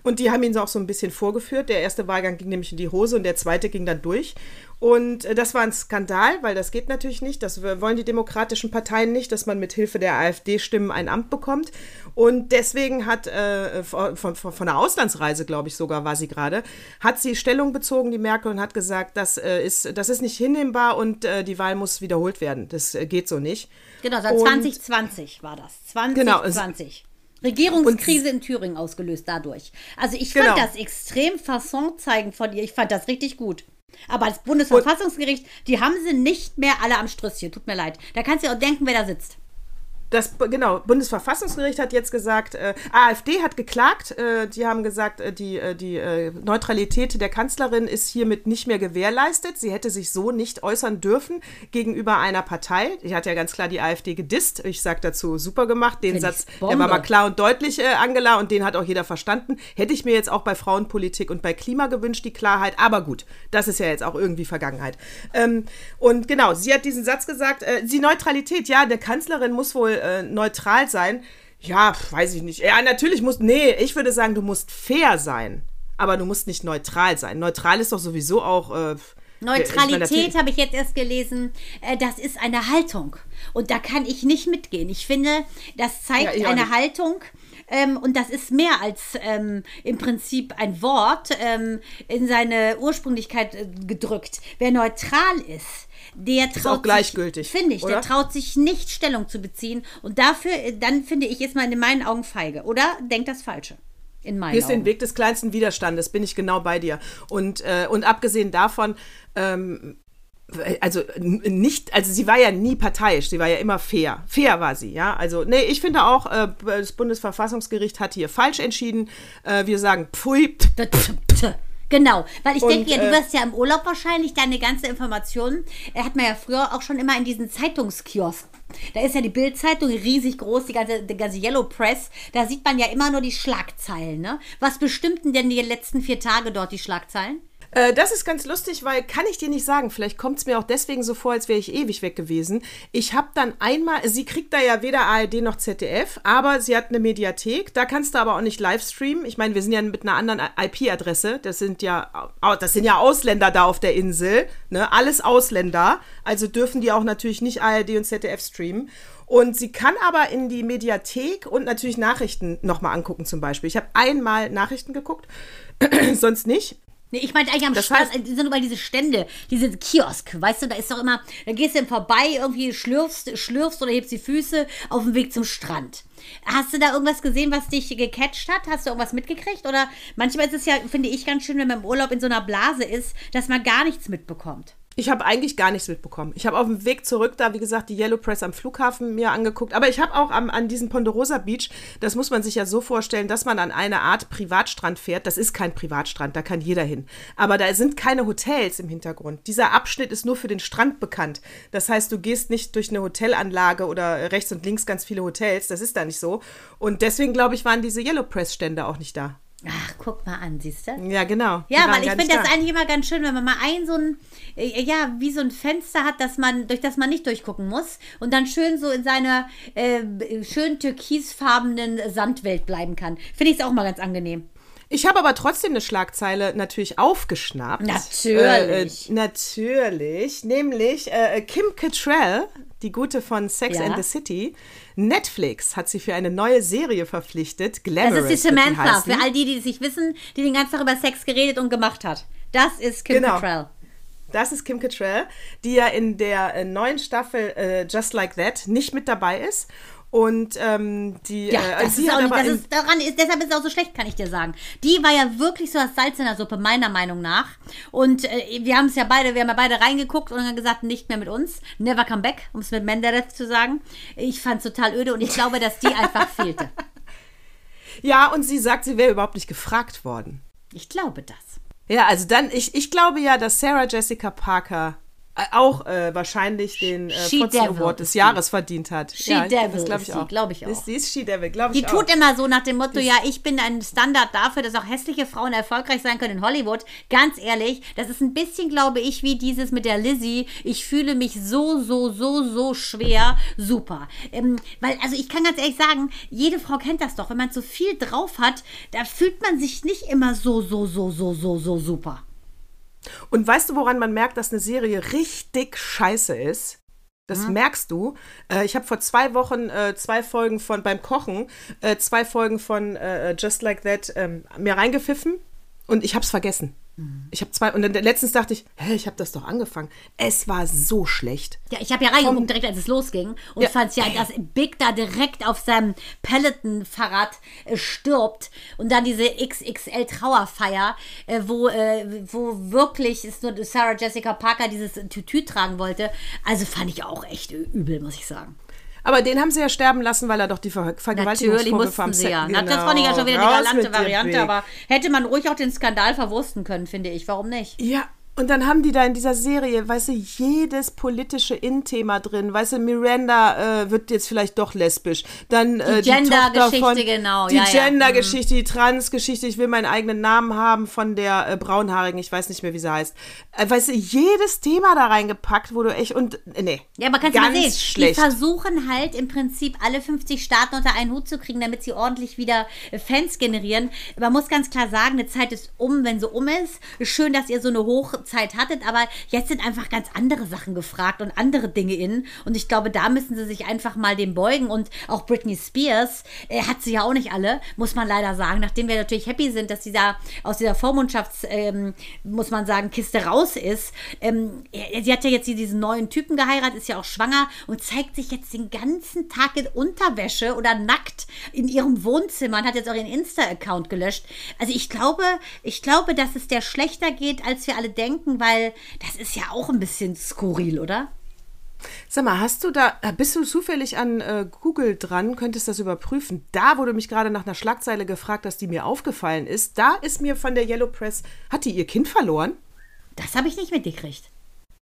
Und die haben ihn auch so ein bisschen vorgeführt. Der erste Wahlgang ging nämlich in die Hose und der zweite ging dann durch. Und äh, das war ein Skandal, weil das geht natürlich nicht. Das wollen die demokratischen Parteien nicht, dass man mit Hilfe der AfD-Stimmen ein Amt bekommt. Und deswegen hat äh, von, von, von der Auslandsreise, glaube ich sogar, war sie gerade, hat sie Stellung bezogen, die Merkel, und hat gesagt, das, äh, ist, das ist nicht hinnehmbar und äh, die Wahl muss wiederholt werden. Das äh, geht so nicht. Genau, seit Und- 2020 war das. 2020. Genau, Regierungskrise in Thüringen ausgelöst dadurch. Also ich Genau. fand das extrem Fasson zeigen von ihr. Ich fand das richtig gut. Aber das Bundesverfassungsgericht, die haben sie nicht mehr alle am Strüsschen. Tut mir leid. Da kannst du auch denken, wer da sitzt. Das genau, Bundesverfassungsgericht hat jetzt gesagt, äh, AfD hat geklagt, äh, die haben gesagt, äh, die, äh, die äh, Neutralität der Kanzlerin ist hiermit nicht mehr gewährleistet. Sie hätte sich so nicht äußern dürfen gegenüber einer Partei. Die hat ja ganz klar die AfD gedisst. Ich sage dazu, super gemacht. Den Find ich Satz, der war mal klar und deutlich, äh, Angela, und den hat auch jeder verstanden. Hätte ich mir jetzt auch bei Frauenpolitik und bei Klima gewünscht, die Klarheit. Aber gut, das ist ja jetzt auch irgendwie Vergangenheit. Ähm, und genau, sie hat diesen Satz gesagt, äh, die Neutralität, ja, der Kanzlerin muss wohl äh, neutral sein. Ja, weiß ich nicht. Ja, natürlich muss, nee, ich würde sagen, du musst fair sein. Aber du musst nicht neutral sein. Neutral ist doch sowieso auch. Äh, ich Neutralität habe ich jetzt erst gelesen. Äh, das ist eine Haltung. Und da kann ich nicht mitgehen. Ich finde, das zeigt Ja, eine. Haltung. Ähm, und das ist mehr als ähm, im Prinzip ein Wort ähm, in seine Ursprünglichkeit äh, gedrückt. Wer neutral ist, der traut auch gleichgültig, sich, finde ich, der oder? traut sich nicht Stellung zu beziehen. Und dafür, äh, dann finde ich, ist man in meinen Augen feige. Oder denkt das Falsche. In meinen den Augen. Weg des kleinsten Widerstandes, bin ich genau bei dir. Und, äh, und abgesehen davon, ähm, also nicht, also sie war ja nie parteiisch, sie war ja immer fair. Fair war sie, ja. Also, nee, ich finde auch, äh, das Bundesverfassungsgericht hat hier falsch entschieden. Äh, wir sagen, pfui, Genau, weil ich denke, ja, du äh, wirst ja im Urlaub wahrscheinlich deine ganze Information, er hat man ja früher auch schon immer in diesen Zeitungskiosk. Da ist ja die Bildzeitung riesig groß, die ganze, die ganze Yellow Press. Da sieht man ja immer nur die Schlagzeilen. Ne? Was bestimmten denn die letzten vier Tage dort die Schlagzeilen? Äh, das ist ganz lustig, weil kann ich dir nicht sagen. Vielleicht kommt es mir auch deswegen so vor, als wäre ich ewig weg gewesen. Ich habe dann einmal, sie kriegt da ja weder ARD noch ZDF, aber sie hat eine Mediathek. Da kannst du aber auch nicht live streamen. Ich meine, wir sind ja mit einer anderen IP-Adresse. Das sind ja, das sind ja Ausländer da auf der Insel. Ne? Alles Ausländer. Also dürfen die auch natürlich nicht ARD und ZDF streamen. Und sie kann aber in die Mediathek und natürlich Nachrichten nochmal angucken zum Beispiel. Ich habe einmal Nachrichten geguckt, <clears throat> sonst nicht. Nee, ich meinte eigentlich am Das Stand, heißt- äh, sind überall diese Stände, diese Kiosk, weißt du, da ist doch immer, da gehst du dann vorbei, irgendwie schlürfst, schlürfst oder hebst die Füße auf dem Weg zum Strand. Hast du da irgendwas gesehen, was dich gecatcht hat? Hast du irgendwas mitgekriegt? Oder manchmal ist es ja, finde ich, ganz schön, wenn man im Urlaub in so einer Blase ist, dass man gar nichts mitbekommt. Ich habe eigentlich gar nichts mitbekommen. Ich habe auf dem Weg zurück da, wie gesagt, die Yellow Press am Flughafen mir angeguckt. Aber ich habe auch am, an diesem Ponderosa Beach, das muss man sich ja so vorstellen, dass man an eine Art Privatstrand fährt. Das ist kein Privatstrand, da kann jeder hin. Aber da sind keine Hotels im Hintergrund. Dieser Abschnitt ist nur für den Strand bekannt. Das heißt, du gehst nicht durch eine Hotelanlage oder rechts und links ganz viele Hotels. Das ist da nicht so. Und deswegen, glaube ich, waren diese Yellow Press Stände auch nicht da. Ach, guck mal an, siehst du? Ja, genau. Ja, weil ich finde das da. eigentlich immer ganz schön, wenn man mal ein so ein, äh, ja, wie so ein Fenster hat, dass man, durch das man nicht durchgucken muss und dann schön so in seiner äh, schön türkisfarbenen Sandwelt bleiben kann. Finde ich es auch mal ganz angenehm. Ich habe aber trotzdem eine Schlagzeile natürlich aufgeschnappt. Natürlich. Äh, äh, natürlich. Nämlich äh, Kim Cattrall, die gute von Sex Ja. and the City. Netflix hat sie für eine neue Serie verpflichtet. Glamorous. Das ist die Samantha, für all die, die es nicht wissen, die den ganzen Tag über Sex geredet und gemacht hat. Das ist Kim Genau. Cattrall. Das ist Kim Cattrall, die ja in der äh, neuen Staffel äh, Just Like That nicht mit dabei ist. Und ähm, die, Ja, äh, das sie ist auch nicht, das ist daran ist, deshalb ist es auch so schlecht, kann ich dir sagen. Die war ja wirklich so das Salz in der Suppe, meiner Meinung nach. Und äh, wir haben es ja beide, wir haben ja beide reingeguckt und dann gesagt, nicht mehr mit uns. Never come back, um es mit Menderes zu sagen. Ich fand es total öde und ich glaube, dass die einfach <laughs> fehlte. ja, und sie sagt, sie wäre überhaupt nicht gefragt worden. Ich glaube das. Ja, also dann, ich, ich glaube ja, dass Sarah Jessica Parker auch äh, wahrscheinlich den äh, Fotzen Award des die. Jahres verdient hat. She ja, Devil das glaube ich sie, auch. glaub ich auch. Ist, die ist She Devil, glaube Die ich tut auch. immer so nach dem Motto, ja, ich bin ein Standard dafür, dass auch hässliche Frauen erfolgreich sein können in Hollywood. Ganz ehrlich, das ist ein bisschen, glaube ich, wie dieses mit der Lizzie. Ich fühle mich so, so, so, so schwer. Super. Ähm, weil, also ich kann ganz ehrlich sagen, jede Frau kennt das doch. Wenn man so viel drauf hat, da fühlt man sich nicht immer so, so, so, so, so, so super. Und weißt du, woran man merkt, dass eine Serie richtig scheiße ist? Das Mhm. merkst du. Äh, ich habe vor zwei Wochen äh, zwei Folgen von beim Kochen, äh, zwei Folgen von äh, Just Like That ähm, mir reingepfiffen und ich habe es vergessen. Ich habe zwei und dann letztens dachte ich, hä, ich habe das doch angefangen. Es war so schlecht. Ja, ich habe ja reingeguckt, direkt als es losging. Und Ja. fand ja, dass Big da direkt auf seinem Peloton-Fahrrad äh, stirbt. Und dann diese XXL-Trauerfeier, äh, wo, äh, wo wirklich ist nur Sarah Jessica Parker dieses Tütü tragen wollte. Also fand ich auch echt übel, muss ich sagen. Aber den haben sie ja sterben lassen, weil er doch die Ver Natürlich Vergewaltigungsvorwürfe mussten am sie ja. Genau. Na, das fand ich ja schon wieder Raus die galante Variante, aber hätte man ruhig auch den Skandal verwursten können, finde ich. Warum nicht? Ja, und dann haben die da in dieser Serie, weißt du, jedes politische In-Thema drin. Weißt du, Miranda äh, wird jetzt vielleicht doch lesbisch. Dann äh, die Gender-Geschichte, genau, Die ja, ja. Gender-Geschichte, die Trans-Geschichte. Ich will meinen eigenen Namen haben von der äh, Braunhaarigen. Ich weiß nicht mehr, wie sie heißt. Äh, weißt du, jedes Thema da reingepackt, wo du echt und äh, nee. Ja, aber kannst du mal sehen, schlecht. die versuchen halt im Prinzip alle 50 Staaten unter einen Hut zu kriegen, damit sie ordentlich wieder äh, Fans generieren. Man muss ganz klar sagen, eine Zeit ist um, wenn sie um ist. Schön, dass ihr so eine Hochzeit hattet, aber jetzt sind einfach ganz andere Sachen gefragt und andere Dinge in. Und ich glaube, da müssen sie sich einfach mal dem beugen. Und auch Britney Spears äh, hat sie ja auch nicht alle, muss man leider sagen. Nachdem wir natürlich happy sind, dass sie da aus dieser Vormundschafts, ähm, muss man sagen, Kiste raus ist. Ähm, äh, sie hat ja jetzt diesen neuen Typen geheiratet, ist ja auch schwanger und zeigt sich jetzt den ganzen Tag in Unterwäsche oder nackt in ihrem Wohnzimmer und hat jetzt auch ihren Insta-Account gelöscht. Also ich glaube, ich glaube, dass es der schlechter geht, als wir alle denken, weil das ist ja auch ein bisschen skurril, oder? Sag mal, hast du da, äh, bist du zufällig an äh, Google dran, könntest das überprüfen? Da, du mich gerade nach einer Schlagzeile gefragt hast, die mir aufgefallen ist, da ist mir von der Yellow Press, hat die ihr Kind verloren? Das habe ich nicht mitgekriegt.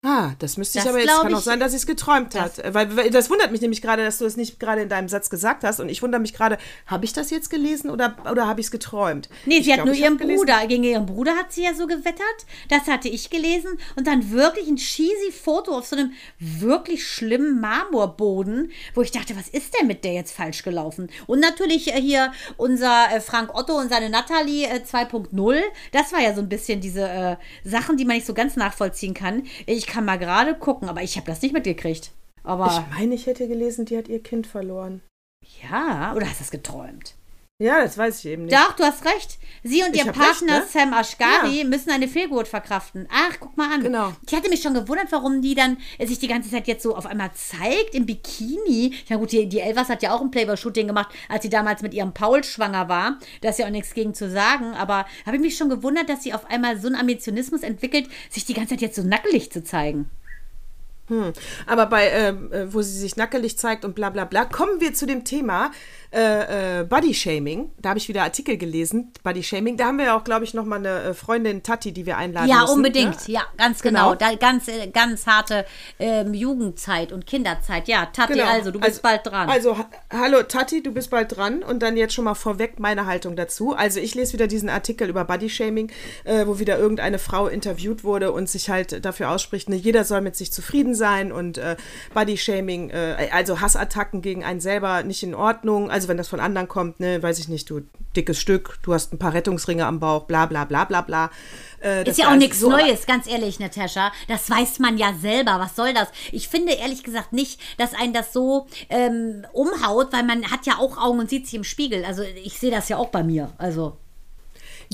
Ah, das müsste ich Das aber jetzt, kann auch sein, dass sie es geträumt das- hat. Äh, Weil, weil das wundert mich nämlich gerade, dass du es nicht gerade in deinem Satz gesagt hast. Und ich wundere mich gerade, habe ich das jetzt gelesen oder, oder habe ich es geträumt? Nee, Ich sie hat glaub, nur ich ihren Bruder, gegen ihren Bruder hat sie ja so gewettert. Das hatte ich gelesen. Und dann wirklich ein cheesy Foto auf so einem wirklich schlimmen Marmorboden, wo ich dachte, was ist denn mit der jetzt falsch gelaufen? Und natürlich äh, hier unser äh, Frank Otto und seine Natalie äh, 2.0. Das war ja so ein bisschen diese äh, Sachen, die man nicht so ganz nachvollziehen kann. Ich kann mal gerade gucken, aber ich habe das nicht mitgekriegt. Aber Ich meine, ich hätte gelesen, die hat ihr Kind verloren. ja, oder hast du das geträumt? Ja, das weiß ich eben nicht. Doch, du hast recht. Sie und Ich ihr Partner recht, ne? Sam Ashgari Ja. müssen eine Fehlgeburt verkraften. Ach, guck mal an. Genau. Ich hatte mich schon gewundert, warum die dann sich die ganze Zeit jetzt so auf einmal zeigt im Bikini. Ja gut, die, die Elvas hat ja auch ein Playboy-Shooting gemacht, als sie damals mit ihrem Paul schwanger war. Da ist ja auch nichts gegen zu sagen. Aber habe ich mich schon gewundert, dass sie auf einmal so einen Ambitionismus entwickelt, sich die ganze Zeit jetzt so nackelig zu zeigen. Aber bei, ähm, äh, wo sie sich nackelig zeigt und bla bla bla, kommen wir zu dem Thema äh, äh, Body Shaming. Da habe ich wieder Artikel gelesen, Body Shaming. Da haben wir ja auch, glaube ich, noch mal eine äh, Freundin Tati, die wir einladen Ja, müssen. unbedingt. Ne? Ja, ganz genau. Genau. Da, ganz, äh, ganz harte ähm, Jugendzeit und Kinderzeit. Ja, Tati, Genau. also, du bist bald dran. Also, ha hallo Tati, du bist bald dran. Und dann jetzt schon mal vorweg meine Haltung dazu. Also, ich lese wieder diesen Artikel über Bodyshaming, äh, wo wieder irgendeine Frau interviewt wurde und sich halt dafür ausspricht, ne, jeder soll mit sich zufrieden sein und äh, Bodyshaming, äh, also Hassattacken gegen einen selber nicht in Ordnung. Also, wenn das von anderen kommt, ne, weiß ich nicht, du dickes Stück, du hast ein paar Rettungsringe am Bauch, bla bla bla bla bla. Äh, Ist ja auch nichts so- Neues, ganz ehrlich, Natascha. Das weiß man ja selber. Was soll das? Ich finde ehrlich gesagt nicht, dass einen das so ähm, umhaut, weil man hat ja auch Augen und sieht sich im Spiegel. Also ich sehe das ja auch bei mir. Also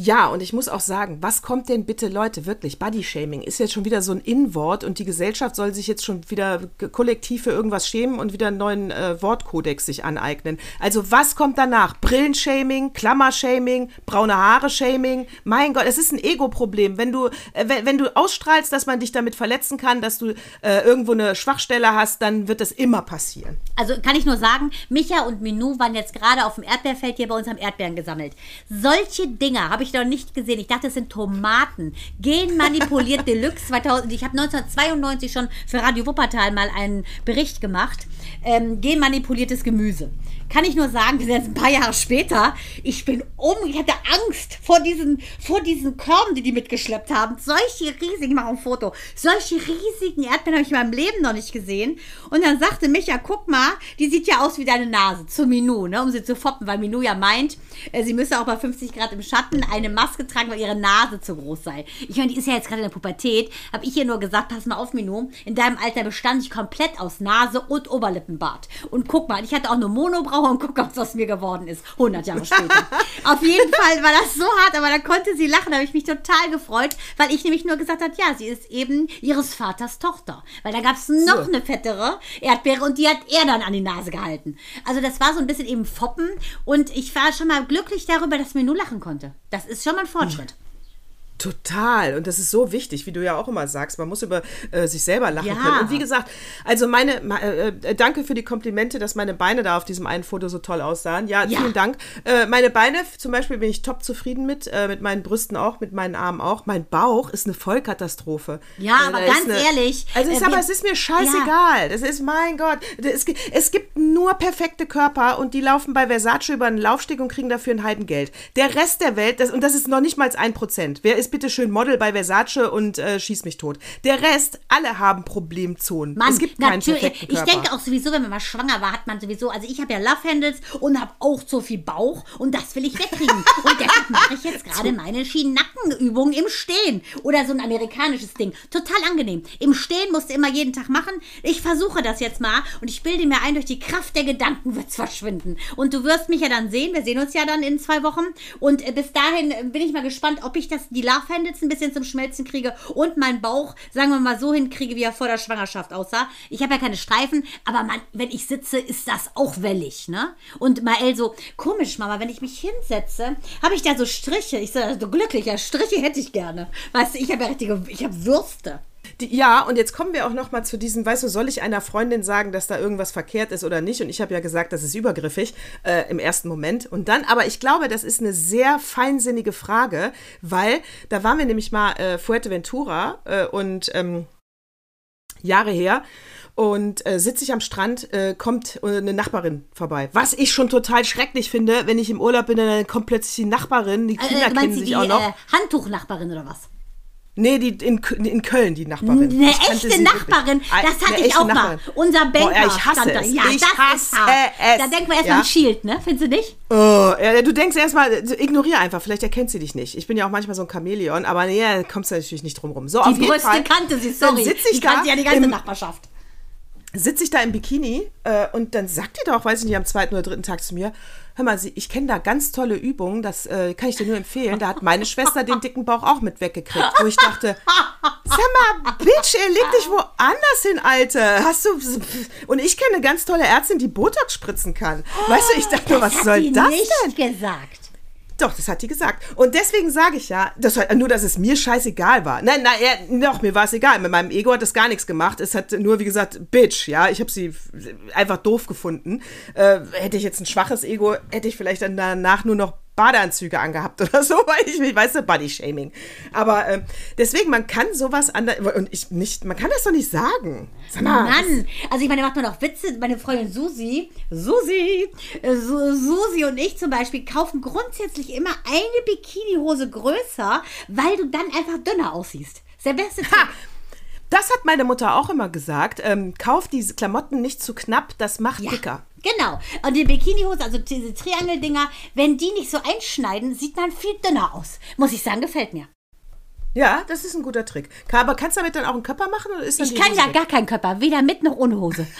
Ja, und ich muss auch sagen, was kommt denn bitte, Leute, wirklich? Bodyshaming ist jetzt schon wieder so ein In-Wort und die Gesellschaft soll sich jetzt schon wieder kollektiv für irgendwas schämen und wieder einen neuen äh, Wortkodex sich aneignen. Also was kommt danach? Brillenshaming, Klammershaming, braune Haare-Shaming? Mein Gott, es ist ein Ego-Problem. Wenn du, äh, wenn, wenn du ausstrahlst, dass man dich damit verletzen kann, dass du äh, irgendwo eine Schwachstelle hast, dann wird das immer passieren. Also kann ich nur sagen, Micha und Minou waren jetzt gerade auf dem Erdbeerfeld hier bei uns haben Erdbeeren gesammelt. Solche Dinger habe ich noch nicht gesehen. Ich dachte, das sind Tomaten. Genmanipuliert <laughs> Deluxe 2000. Ich habe 1992 schon für Radio Wuppertal mal einen Bericht gemacht. Ähm, genmanipuliertes Gemüse. Kann ich nur sagen, wir sind jetzt ein paar Jahre später. Ich bin um, ich hatte Angst vor diesen, vor diesen Körben, die die mitgeschleppt haben. Solche riesigen, ich mache ein Foto. Solche riesigen Erdbeeren habe ich in meinem Leben noch nicht gesehen. Und dann sagte Micha, guck mal, die sieht ja aus wie deine Nase. Zu Minou, ne, um sie zu foppen, weil Minou ja meint, äh, sie müsse auch bei 50 Grad im Schatten eine Maske tragen, weil ihre Nase zu groß sei. Ich meine, die ist ja jetzt gerade in der Pubertät. Habe ich ihr nur gesagt, pass mal auf, Minou, in deinem Alter bestand ich komplett aus Nase und Oberlippenbart. Und guck mal, ich hatte auch eine Monobraue und guck, was aus mir geworden ist. 100 Jahre später. <laughs> auf jeden Fall war das so hart, aber da konnte sie lachen. Da habe ich mich total gefreut, weil ich nämlich nur gesagt habe, ja, sie ist eben ihres Vaters Tochter. Weil da gab es noch eine fettere Erdbeere und die hat er dann an die Nase gehalten. Also das war so ein bisschen eben Foppen und ich war schon mal glücklich darüber, dass mir nur lachen konnte. Das ist schon mal ein Fortschritt. Total. Und das ist so wichtig, wie du ja auch immer sagst. Man muss über äh, sich selber lachen Ja. können. Und wie gesagt, also meine, äh, äh, danke für die Komplimente, dass meine Beine da auf diesem einen Foto so toll aussahen. Ja, Ja. vielen Dank. Äh, meine Beine zum Beispiel bin ich top zufrieden mit, äh, mit meinen Brüsten auch, mit meinen Armen auch. Mein Bauch ist eine Vollkatastrophe. Ja, Äh, aber ganz eine, ehrlich, Also ich sag mal, es ist mir scheißegal. Das ist, mein Gott. Es, es gibt nur perfekte Körper und die laufen bei Versace über einen Laufsteg und kriegen dafür ein Heidengeld. Der Rest der Welt, das, und das ist noch nicht mal ein Prozent. Wer ist bitte schön Model bei Versace und äh, schießt mich tot? Der Rest, alle haben Problemzonen. Mann, es gibt keinen natürlich. Ich denke auch sowieso, wenn man mal schwanger war, hat man sowieso, also ich habe ja Love Handles und habe auch so viel Bauch und das will ich wegkriegen. <laughs> und deshalb mache ich jetzt gerade meine Schienennackenübung im Stehen oder so ein amerikanisches Ding. Total angenehm. Im Stehen musst du immer jeden Tag machen. Ich versuche das jetzt mal und ich bilde mir ein, durch die Kraft der Gedanken wird es verschwinden. Und du wirst mich ja dann sehen. Wir sehen uns ja dann in zwei Wochen. Und äh, bis dahin äh, bin ich mal gespannt, ob ich das, die Love Handles ein bisschen zum Schmelzen kriege und meinen Bauch, sagen wir mal, so hinkriege, wie er vor der Schwangerschaft aussah. Ich habe ja keine Streifen, aber man, wenn ich sitze, ist das auch wellig, ne? Und Mael so, komisch, Mama, wenn ich mich hinsetze, habe ich da so Striche. Ich so, so glücklicher, Striche hätte ich gerne. Weißt du, ich habe ja richtige, ich habe Würste. Die, ja, und jetzt kommen wir auch noch mal zu diesem, weißt du, soll ich einer Freundin sagen, dass da irgendwas verkehrt ist oder nicht? Und ich habe ja gesagt, das ist übergriffig äh, im ersten Moment. Und dann, aber ich glaube, das ist eine sehr feinsinnige Frage, weil da waren wir nämlich mal äh, Fuerteventura äh, und ähm, Jahre her. Und äh, sitze ich am Strand, äh, kommt äh, eine Nachbarin vorbei. Was ich schon total schrecklich finde, wenn ich im Urlaub bin, dann kommt plötzlich die Nachbarin, die Äh, Kinder du kennen sich die auch noch. Äh, Handtuchnachbarin oder was? Nee, die in, in Köln, die Nachbarin. Eine Ich echte Nachbarin, wirklich. Das hatte ich auch mal. Nachbarin. Unser Banker Boah, ja, ich hasse es. Ja, ich das hasse ist hart. es. Da denken wir erstmal ja? an Shield, ne? Findest du nicht? Oh, ja, du denkst erstmal, ignoriere einfach, vielleicht erkennt sie dich nicht. Ich bin ja auch manchmal so ein Chamäleon, aber nee, da kommst du natürlich nicht drum rum. So, auf Die jeden Brüste Fall. kannte sie, Dann sorry. sitze ich die kannte ja die ganze im- Nachbarschaft. sitze ich da im Bikini äh, und dann sagt die doch, weiß ich nicht, am zweiten oder dritten Tag zu mir, hör mal, ich kenne da ganz tolle Übungen, das äh, kann ich dir nur empfehlen. Da hat meine Schwester den dicken Bauch auch mit weggekriegt, wo ich dachte, sag mal, Bitch, ey, leg dich woanders hin, Alte. Hast du, und ich kenne eine ganz tolle Ärztin, die Botox spritzen kann. Weißt du, ich dachte, nur, was soll das nicht denn? gesagt. Doch, das hat die gesagt. Und deswegen sage ich ja, das, nur, dass es mir scheißegal war. Nein, nein, ja, doch, mir war es egal. Mit meinem Ego hat das gar nichts gemacht. Es hat nur, wie gesagt, Bitch, ja. Ich habe sie einfach doof gefunden. Äh, hätte ich jetzt ein schwaches Ego, hätte ich vielleicht dann danach nur noch Badeanzüge angehabt <laughs> oder so, weil ich, ich weiß, Body-Shaming. Aber äh, deswegen, man kann sowas anders, und ich nicht, man kann das doch nicht sagen. Sag mal, Mann, also ich meine, macht man doch Witze. Meine Freundin Susi, Susi, äh, Su- Susi und ich zum Beispiel kaufen grundsätzlich immer eine Bikinihose größer, weil du dann einfach dünner aussiehst. Das ist der beste Tipp. Ha! Das hat meine Mutter auch immer gesagt. Ähm, kauf diese Klamotten nicht zu knapp, das macht Ja, dicker. Genau. Und die Bikinihose, also diese Triangeldinger, wenn die nicht so einschneiden, sieht man viel dünner aus. Muss ich sagen, gefällt mir. Ja, das ist ein guter Trick. Aber kannst du damit dann auch einen Körper machen? Oder ist Ich kann ja gar keinen Körper, weder mit noch ohne Hose. <laughs>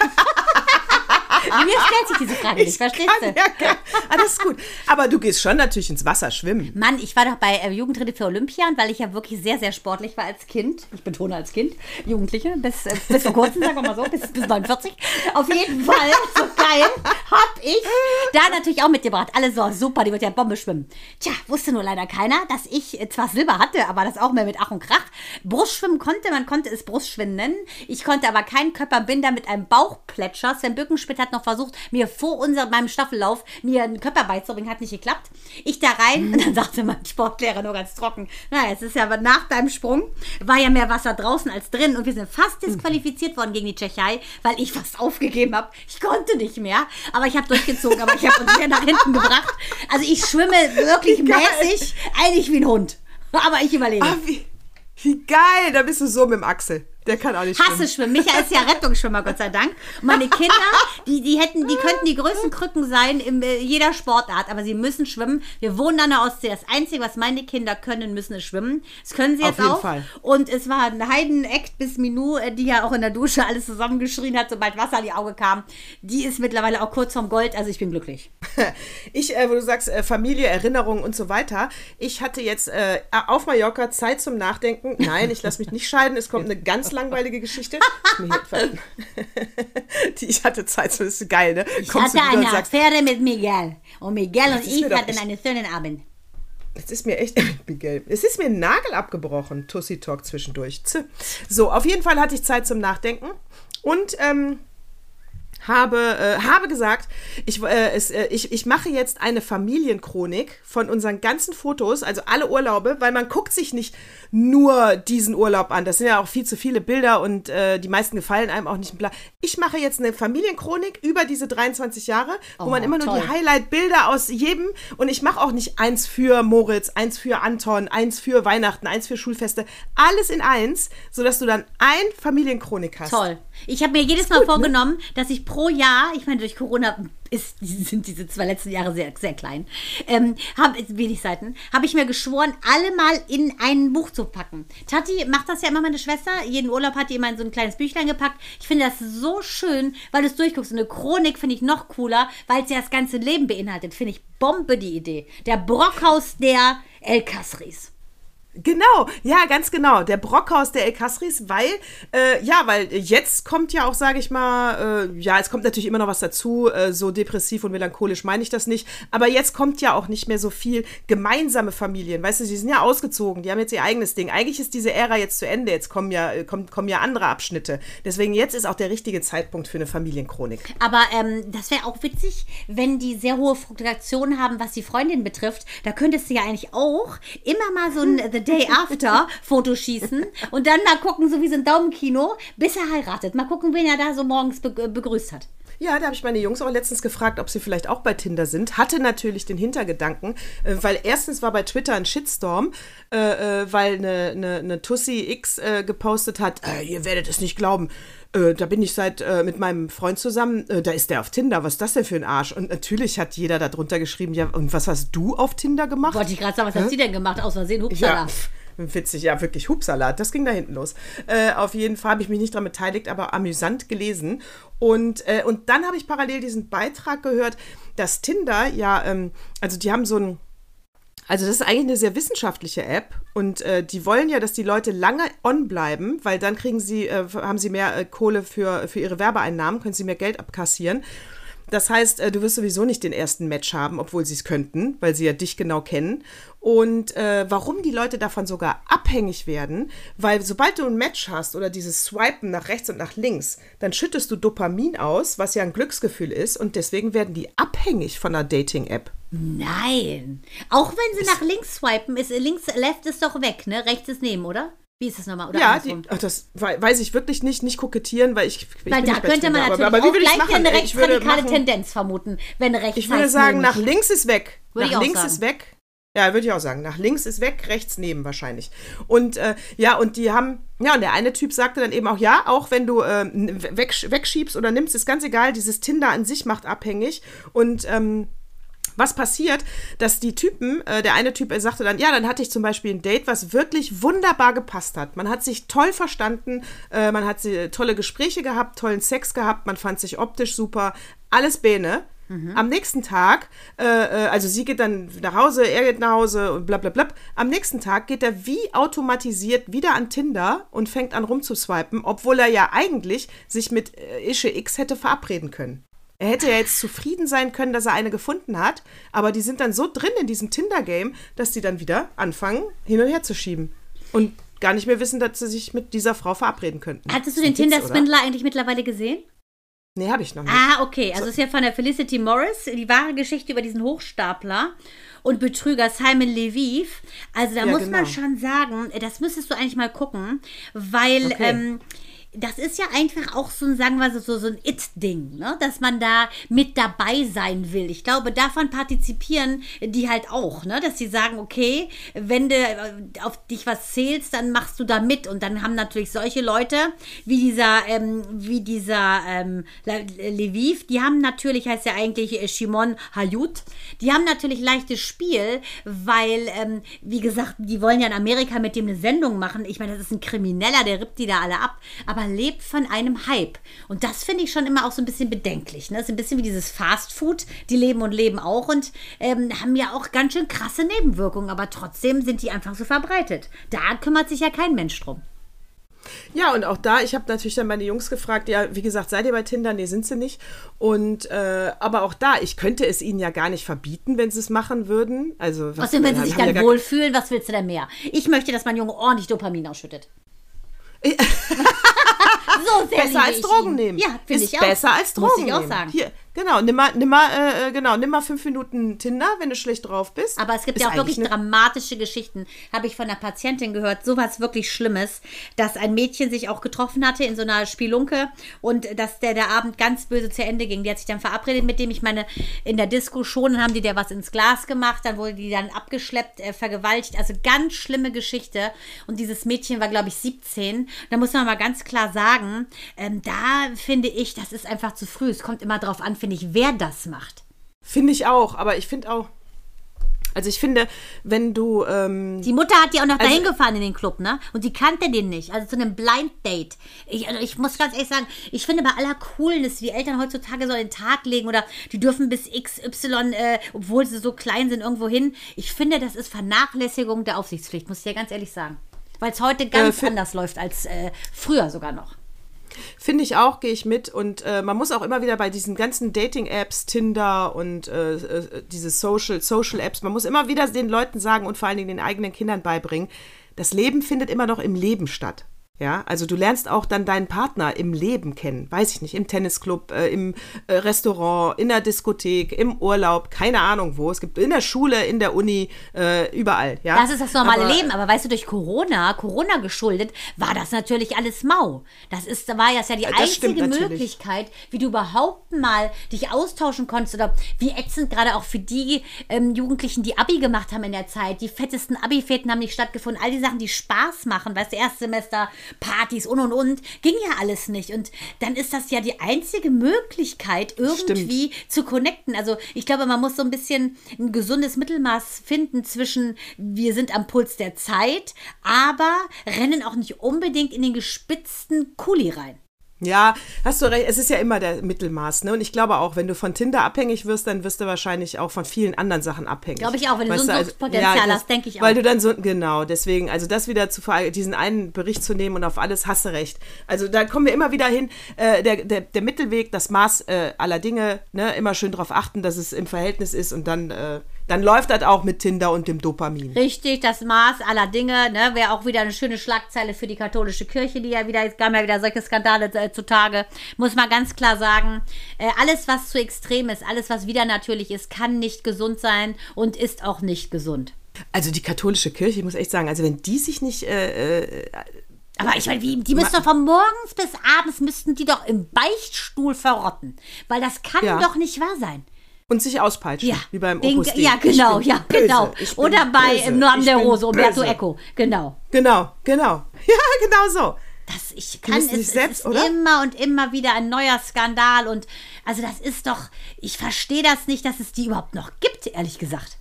Mir stellt sich diese Frage nicht, verstehst Kann du? ja gar- ah, das ist gut. Aber du gehst schon natürlich ins Wasser schwimmen. Mann, ich war doch bei äh, Jugendrede für Olympia und weil ich ja wirklich sehr, sehr sportlich war als Kind, ich betone als Kind, Jugendliche, bis, äh, bis vor kurzem, sagen wir mal so, bis, bis 49. Auf jeden Fall, so geil, hab ich da natürlich auch mitgebracht. Alle so, super, die wird ja Bombe schwimmen. Tja, wusste nur leider keiner, dass ich äh, zwar Silber hatte, aber das auch mehr mit Ach und Krach. Brustschwimmen konnte, man konnte es Brustschwimmen nennen. Ich konnte aber keinen Körper, bin da mit einem Bauchplätscher. Sven Bückenschmidt hat noch versucht, mir vor unserem, meinem Staffellauf mir einen Körper beizubringen, hat nicht geklappt. Ich da rein und dann sagte mein Sportlehrer nur ganz trocken, naja, es ist ja aber nach deinem Sprung, war ja mehr Wasser draußen als drin und wir sind fast disqualifiziert worden gegen die Tschechei, weil ich fast aufgegeben habe. Ich konnte nicht mehr, aber ich habe durchgezogen, aber ich habe uns sehr nach hinten gebracht. Also ich schwimme wirklich mäßig, eigentlich wie ein Hund. Aber ich überlebe. Ah, wie, wie geil. Da bist du so mit dem Axel. Der kann auch nicht hasse schwimmen. Schwimmen. Micha ist ja <laughs> Rettungsschwimmer, Gott sei Dank. Und meine Kinder, die, die hätten, die könnten die größten Krücken sein in äh, jeder Sportart, aber sie müssen schwimmen. Wir wohnen an der Ostsee. Das Einzige, was meine Kinder können, müssen ist schwimmen. Das können sie Auf jetzt jeden auch. Fall. Und es war ein Heiden-Act bis Minou, äh, die ja auch in der Dusche alles zusammengeschrien hat, sobald Wasser in die Augen kam. Die ist mittlerweile auch kurz vorm Gold, also ich bin glücklich. <laughs> Ich, äh, wo du sagst, äh, Familie, Erinnerungen und so weiter. Ich hatte jetzt äh, auf Mallorca Zeit zum Nachdenken. Nein, ich lasse mich nicht scheiden. Es kommt <laughs> eine ganz langweilige Geschichte. <laughs> Die, ich hatte Zeit, das ist geil, ne? Ich Kommst hatte eine sagst, Affäre mit Miguel. Und Miguel und ich hatten echt- einen schönen Abend. Es ist mir echt, <laughs> Miguel, es ist mir ein Nagel abgebrochen, Tussi Talk zwischendurch. So, auf jeden Fall hatte ich Zeit zum Nachdenken und ähm, habe, äh, habe gesagt, ich, äh, es, äh, ich, ich mache jetzt eine Familienchronik von unseren ganzen Fotos, also alle Urlaube, weil man guckt sich nicht nur diesen Urlaub an. Das sind ja auch viel zu viele Bilder und äh, die meisten gefallen einem auch nicht. Ich mache jetzt eine Familienchronik über diese 23 Jahre, wo Oh, man immer nur die toll. Highlight-Bilder aus jedem und ich mache auch nicht eins für Moritz, eins für Anton, eins für Weihnachten, eins für Schulfeste, alles in eins, sodass du dann ein Familienchronik hast. Toll. Ich habe mir jedes Mal vorgenommen, dass ich pro Jahr, ich meine, durch Corona ist, <laughs> sind diese zwei letzten Jahre sehr, sehr klein, ähm, hab, wenig Seiten, habe ich mir geschworen, alle mal in ein Buch zu packen. Tati macht das ja immer, meine Schwester. Jeden Urlaub hat die immer in so ein kleines Büchlein gepackt. Ich finde das so schön, weil du es durchguckst. Und eine Chronik finde ich noch cooler, weil es ja das ganze Leben beinhaltet. Finde ich Bombe die Idee. Der Brockhaus der El Casris. Genau, ja, ganz genau. Der Brockhaus der El Casris, weil, äh, ja, weil jetzt kommt ja auch, sage ich mal, äh, ja, es kommt natürlich immer noch was dazu, äh, so depressiv und melancholisch meine ich das nicht, aber jetzt kommt ja auch nicht mehr so viel gemeinsame Familien, weißt du, sie sind ja ausgezogen, die haben jetzt ihr eigenes Ding. Eigentlich ist diese Ära jetzt zu Ende, jetzt kommen ja, äh, kommen, kommen ja andere Abschnitte. Deswegen jetzt ist auch der richtige Zeitpunkt für eine Familienchronik. Aber ähm, das wäre auch witzig, wenn die sehr hohe Fluktuation haben, was die Freundin betrifft. Da könntest du ja eigentlich auch immer mal so ein The Day After Foto schießen und dann mal gucken, so wie so ein Daumenkino, bis er heiratet. Mal gucken, wen er da so morgens be begrüßt hat. Ja, da habe ich meine Jungs auch letztens gefragt, ob sie vielleicht auch bei Tinder sind. Hatte natürlich den Hintergedanken, äh, weil erstens war bei Twitter ein Shitstorm, äh, äh, weil eine, eine, eine Tussi X äh, gepostet hat, äh, ihr werdet es nicht glauben. Äh, da bin ich seit mit meinem Freund zusammen, da ist der auf Tinder, was ist das denn für ein Arsch? Und natürlich hat jeder darunter geschrieben, ja, und was hast du auf Tinder gemacht? Wollte ich gerade sagen, was hast du denn gemacht? Aus Versehen, Ja, Hupsala. pf, witzig, ja, wirklich Hupsalat. Das ging da hinten los. Äh, auf jeden Fall habe ich mich nicht daran beteiligt, aber amüsant gelesen. Und, äh, und dann habe ich parallel diesen Beitrag gehört, dass Tinder ja, ähm, also die haben so ein also das ist eigentlich eine sehr wissenschaftliche App und äh, die wollen ja, dass die Leute lange on bleiben, weil dann kriegen sie, äh, haben sie mehr äh, Kohle für, für ihre Werbeeinnahmen, können sie mehr Geld abkassieren. Das heißt, äh, du wirst sowieso nicht den ersten Match haben, obwohl sie es könnten, weil sie ja dich genau kennen. Und äh, warum die Leute davon sogar abhängig werden, weil sobald du ein Match hast oder dieses Swipen nach rechts und nach links, dann schüttest du Dopamin aus, was ja ein Glücksgefühl ist und deswegen werden die abhängig von einer Dating-App. Nein. Auch wenn sie nach links swipen, ist links, left ist doch weg, ne? Rechts ist neben, oder? Wie ist das nochmal? Oder ja, die, ach, das weiß ich wirklich nicht, nicht kokettieren, weil ich. ich weil da könnte man natürlich aber, aber auch gleich eine rechtsradikale Tendenz vermuten, wenn rechts Ich würde sagen, nach links ist weg. Würde nach links sagen. ist weg. Ja, würde ich auch sagen. Nach links ist weg, rechts neben wahrscheinlich. Und äh, ja, und die haben, ja, und der eine Typ sagte dann eben auch, ja, auch wenn du äh, weg, wegschiebst oder nimmst, ist ganz egal, dieses Tinder an sich macht abhängig. Und ähm, was passiert, dass die Typen, äh, der eine Typ er sagte dann, ja, dann hatte ich zum Beispiel ein Date, was wirklich wunderbar gepasst hat. Man hat sich toll verstanden, äh, man hat sie, tolle Gespräche gehabt, tollen Sex gehabt, man fand sich optisch super, alles Bene. Mhm. Am nächsten Tag, äh, äh, also sie geht dann nach Hause, er geht nach Hause und bla bla bla. Am nächsten Tag geht er wie automatisiert wieder an Tinder und fängt an rumzuswipen, obwohl er ja eigentlich sich mit äh, Ische X hätte verabreden können. Er hätte ja jetzt zufrieden sein können, dass er eine gefunden hat, aber die sind dann so drin in diesem Tinder-Game, dass die dann wieder anfangen, hin und her zu schieben. Und gar nicht mehr wissen, dass sie sich mit dieser Frau verabreden könnten. Hattest du den Tinder-Spindler eigentlich mittlerweile gesehen? Nee, habe ich noch nicht. Ah, okay. Also so. ist ja von der Felicity Morris die wahre Geschichte über diesen Hochstapler und Betrüger Simon Leviv. Also da ja, muss genau. man schon sagen, das müsstest du eigentlich mal gucken, weil okay. ähm, das ist ja einfach auch so ein, sagen wir so, so ein It-Ding, ne? dass man da mit dabei sein will. Ich glaube, davon partizipieren die halt auch, ne? dass sie sagen, okay, wenn du äh, auf dich was zählst, dann machst du da mit. Und dann haben natürlich solche Leute wie dieser, ähm, wie dieser ähm, Leviv, die haben natürlich, heißt ja eigentlich äh, Shimon Hayut, die haben natürlich leichtes Spiel, weil, ähm, wie gesagt, die wollen ja in Amerika mit dem eine Sendung machen. Ich meine, das ist ein Krimineller, der rippt die da alle ab. Aber lebt von einem Hype. Und das finde ich schon immer auch so ein bisschen bedenklich. Ne? Das ist ein bisschen wie dieses Fast Food. Die leben und leben auch und ähm, haben ja auch ganz schön krasse Nebenwirkungen. Aber trotzdem sind die einfach so verbreitet. Da kümmert sich ja kein Mensch drum. Ja, und auch da, ich habe natürlich dann meine Jungs gefragt, ja, wie gesagt, seid ihr bei Tinder? Nee, sind sie nicht. Und äh, aber auch da, ich könnte es ihnen ja gar nicht verbieten, wenn sie es machen würden. Also, was, Außerdem, wenn sie sich dann ja wohlfühlen, was willst du denn mehr? Ich möchte, dass mein Junge ordentlich Dopamin ausschüttet. <laughs> <laughs> so sehr besser als Drogen nehmen. Ja, finde ich auch. Besser als Drogen Muss ich auch sagen. Hier, Genau, nimm mal, nimm mal, äh, äh, genau, nimm mal fünf Minuten Tinder, wenn du schlecht drauf bist. Aber es gibt ja auch wirklich dramatische Geschichten. Habe ich von einer Patientin gehört, sowas wirklich Schlimmes, dass ein Mädchen sich auch getroffen hatte in so einer Spielunke und dass der, der Abend ganz böse zu Ende ging. Die hat sich dann verabredet mit dem, ich meine, in der Disco schon, dann haben die der was ins Glas gemacht, dann wurde die dann abgeschleppt, äh, vergewaltigt. Also ganz schlimme Geschichte. Und dieses Mädchen war, glaube ich, 17. Da muss man mal ganz klar sagen, ähm, da finde ich, das ist einfach zu früh. Es kommt immer drauf an, finde ich, wer das macht. Finde ich auch, aber ich finde auch. Also ich finde, wenn du. Ähm, die Mutter hat die auch noch also, dahin gefahren in den Club, ne? Und die kannte den nicht. Also zu einem Blind Date. Ich, also ich muss ganz ehrlich sagen, ich finde bei aller Coolness, wie Eltern heutzutage so den Tag legen oder die dürfen bis XY, äh, obwohl sie so klein sind, irgendwo hin. Ich finde, das ist Vernachlässigung der Aufsichtspflicht, muss ich ja ganz ehrlich sagen. Weil es heute ganz äh, anders läuft als äh, früher sogar noch. Finde ich auch, gehe ich mit. Und äh, man muss auch immer wieder bei diesen ganzen Dating-Apps, Tinder und äh, äh, diese Social, Social-Apps, man muss immer wieder den Leuten sagen und vor allen Dingen den eigenen Kindern beibringen, das Leben findet immer noch im Leben statt. Ja, also du lernst auch dann deinen Partner im Leben kennen, weiß ich nicht, im Tennisclub, äh, im äh, Restaurant, in der Diskothek, im Urlaub, keine Ahnung wo. Es gibt in der Schule, in der Uni, äh, überall. Ja, das ist das normale aber, Leben. Aber weißt du, durch Corona, Corona geschuldet, war das natürlich alles mau. Das ist, war ja die einzige Möglichkeit, wie du überhaupt mal dich austauschen konntest oder wie ätzend gerade auch für die ähm, Jugendlichen, die Abi gemacht haben in der Zeit. Die fettesten Abi-Fäten haben nicht stattgefunden. All die Sachen, die Spaß machen, weißt du, Erstsemester Partys und und und. Ging ja alles nicht. Und dann ist das ja die einzige Möglichkeit, irgendwie zu connecten. Also ich glaube, man muss so ein bisschen ein gesundes Mittelmaß finden zwischen, wir sind am Puls der Zeit, aber rennen auch nicht unbedingt in den gespitzten Kuli rein. Ja, hast du recht. Es ist ja immer der Mittelmaß. Ne? Und ich glaube auch, wenn du von Tinder abhängig wirst, dann wirst du wahrscheinlich auch von vielen anderen Sachen abhängig. Glaube ich auch, wenn du Weißt so ein also- Suchtpotenzial ja, das- hast, denke ich auch. Weil du dann so, genau, deswegen, also das wieder zu diesen einen Bericht zu nehmen und auf alles hast du recht. Also da kommen wir immer wieder hin, äh, der, der, der Mittelweg, das Maß äh, aller Dinge, ne? immer schön darauf achten, dass es im Verhältnis ist und dann, äh, dann läuft das auch mit Tinder und dem Dopamin. Richtig, das Maß aller Dinge, ne, wäre auch wieder eine schöne Schlagzeile für die katholische Kirche, die ja wieder, es kamen ja wieder solche Skandale äh, zutage. Muss man ganz klar sagen, äh, alles, was zu extrem ist, alles, was wieder natürlich ist, kann nicht gesund sein und ist auch nicht gesund. Also die katholische Kirche, ich muss echt sagen, also wenn die sich nicht äh, äh, Aber ich meine, die müssen doch von morgens bis abends müssten die doch im Beichtstuhl verrotten. Weil das kann Ja. doch nicht wahr sein. Und sich auspeitschen, Ja, wie beim Den- Opus Dei. Ja, genau, ja, böse, genau. Oder bei böse, Im Namen der Rose, Umberto. Eco. Genau. Genau, genau. <laughs> Ja, genau so. Das, ich kann es, es selbst, ist oder? immer und immer wieder ein neuer Skandal und also das ist doch, ich verstehe das nicht, dass es die überhaupt noch gibt, ehrlich gesagt.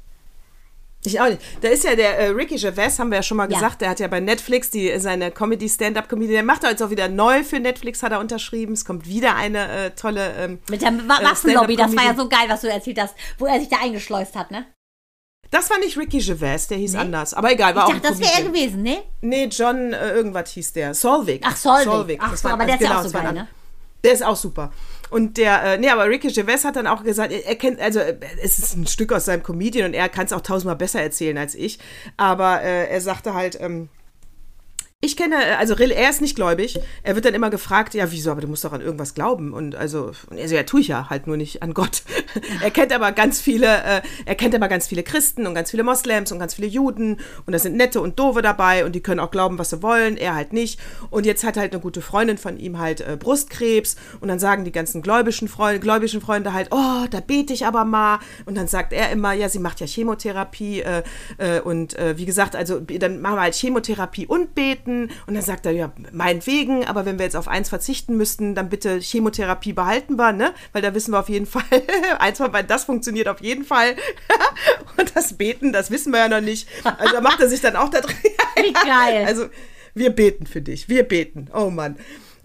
Ich auch nicht. Da ist ja der äh, Ricky Gervais, haben wir ja schon mal Ja. gesagt, der hat ja bei Netflix die, seine Comedy-Stand-Up-Comedy, der macht er jetzt auch wieder neu für Netflix, hat er unterschrieben. Es kommt wieder eine äh, tolle. Ähm, Mit der äh, Waffenlobby, das war ja so geil, was du erzählt hast, wo er sich da eingeschleust hat, ne? Das war nicht Ricky Gervais, der hieß anders. Aber egal, war Ich auch dachte, das wäre er gewesen, ne? Nee, John, äh, irgendwas hieß der. Solvik. Ach, Solvik. Ach das war- aber der ist ja auch das so geil, ne? Der ist auch super. Und der, äh, nee, aber Ricky Gervais hat dann auch gesagt, er, er kennt, also äh, es ist ein Stück aus seinem Comedian und er kann es auch tausendmal besser erzählen als ich. Aber äh, er sagte halt, ähm, ich kenne, also Rill, er ist nicht gläubig. Er wird dann immer gefragt, ja, wieso, aber du musst doch an irgendwas glauben. Und also, und er so, ja, tue ich ja halt nur nicht an Gott. er kennt aber ganz viele, äh, er kennt aber ganz viele Christen und ganz viele Moslems und ganz viele Juden. Und da sind nette und doofe dabei und die können auch glauben, was sie wollen, er halt nicht. Und jetzt hat halt eine gute Freundin von ihm halt äh, Brustkrebs. Und dann sagen die ganzen gläubischen Freunde, gläubischen Freunde halt, oh, da bete ich aber mal. Und dann sagt er immer, ja, sie macht ja Chemotherapie. Äh, äh, und äh, wie gesagt, also dann machen wir halt Chemotherapie und beten. Und dann sagt er, ja, meinetwegen, aber wenn wir jetzt auf eins verzichten müssten, dann bitte Chemotherapie behalten wir, ne? Weil da wissen wir auf jeden Fall, <laughs> eins von beiden, das funktioniert auf jeden Fall. <laughs> und das Beten, das wissen wir ja noch nicht. Also da macht er sich dann auch da drin. Wie geil. <laughs> Also, wir beten für dich. Wir beten. Oh Mann.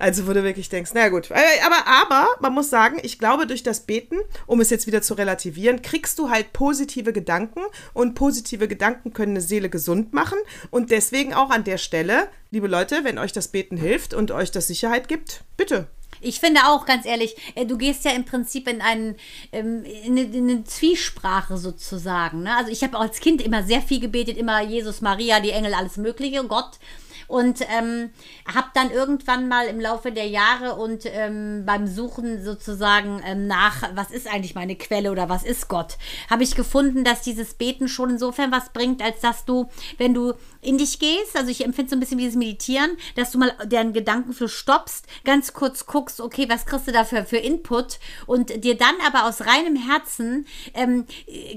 Also, wo du wirklich denkst, na gut. Äh, Aber, aber, man muss sagen, ich glaube, durch das Beten, um es jetzt wieder zu relativieren, kriegst du halt positive Gedanken und positive Gedanken können eine Seele gesund machen. Und deswegen auch an der Stelle, liebe Leute, wenn euch das Beten hilft und euch das Sicherheit gibt, bitte. Ich finde auch, ganz ehrlich, äh, du gehst ja im Prinzip in, einen, ähm, in, eine, in eine Zwiesprache sozusagen. Ne? Also ich habe als Kind immer sehr viel gebetet, immer Jesus, Maria, die Engel, alles Mögliche, Gott. Und ähm, habe dann irgendwann mal im Laufe der Jahre und ähm, beim Suchen sozusagen ähm, nach, was ist eigentlich meine Quelle oder was ist Gott, habe ich gefunden, dass dieses Beten schon insofern was bringt, als dass du, wenn du in dich gehst, also ich empfinde so ein bisschen wie das Meditieren, dass du mal deren Gedankenfluss stoppst, ganz kurz guckst, okay, was kriegst du dafür für Input und dir dann aber aus reinem Herzen, ähm,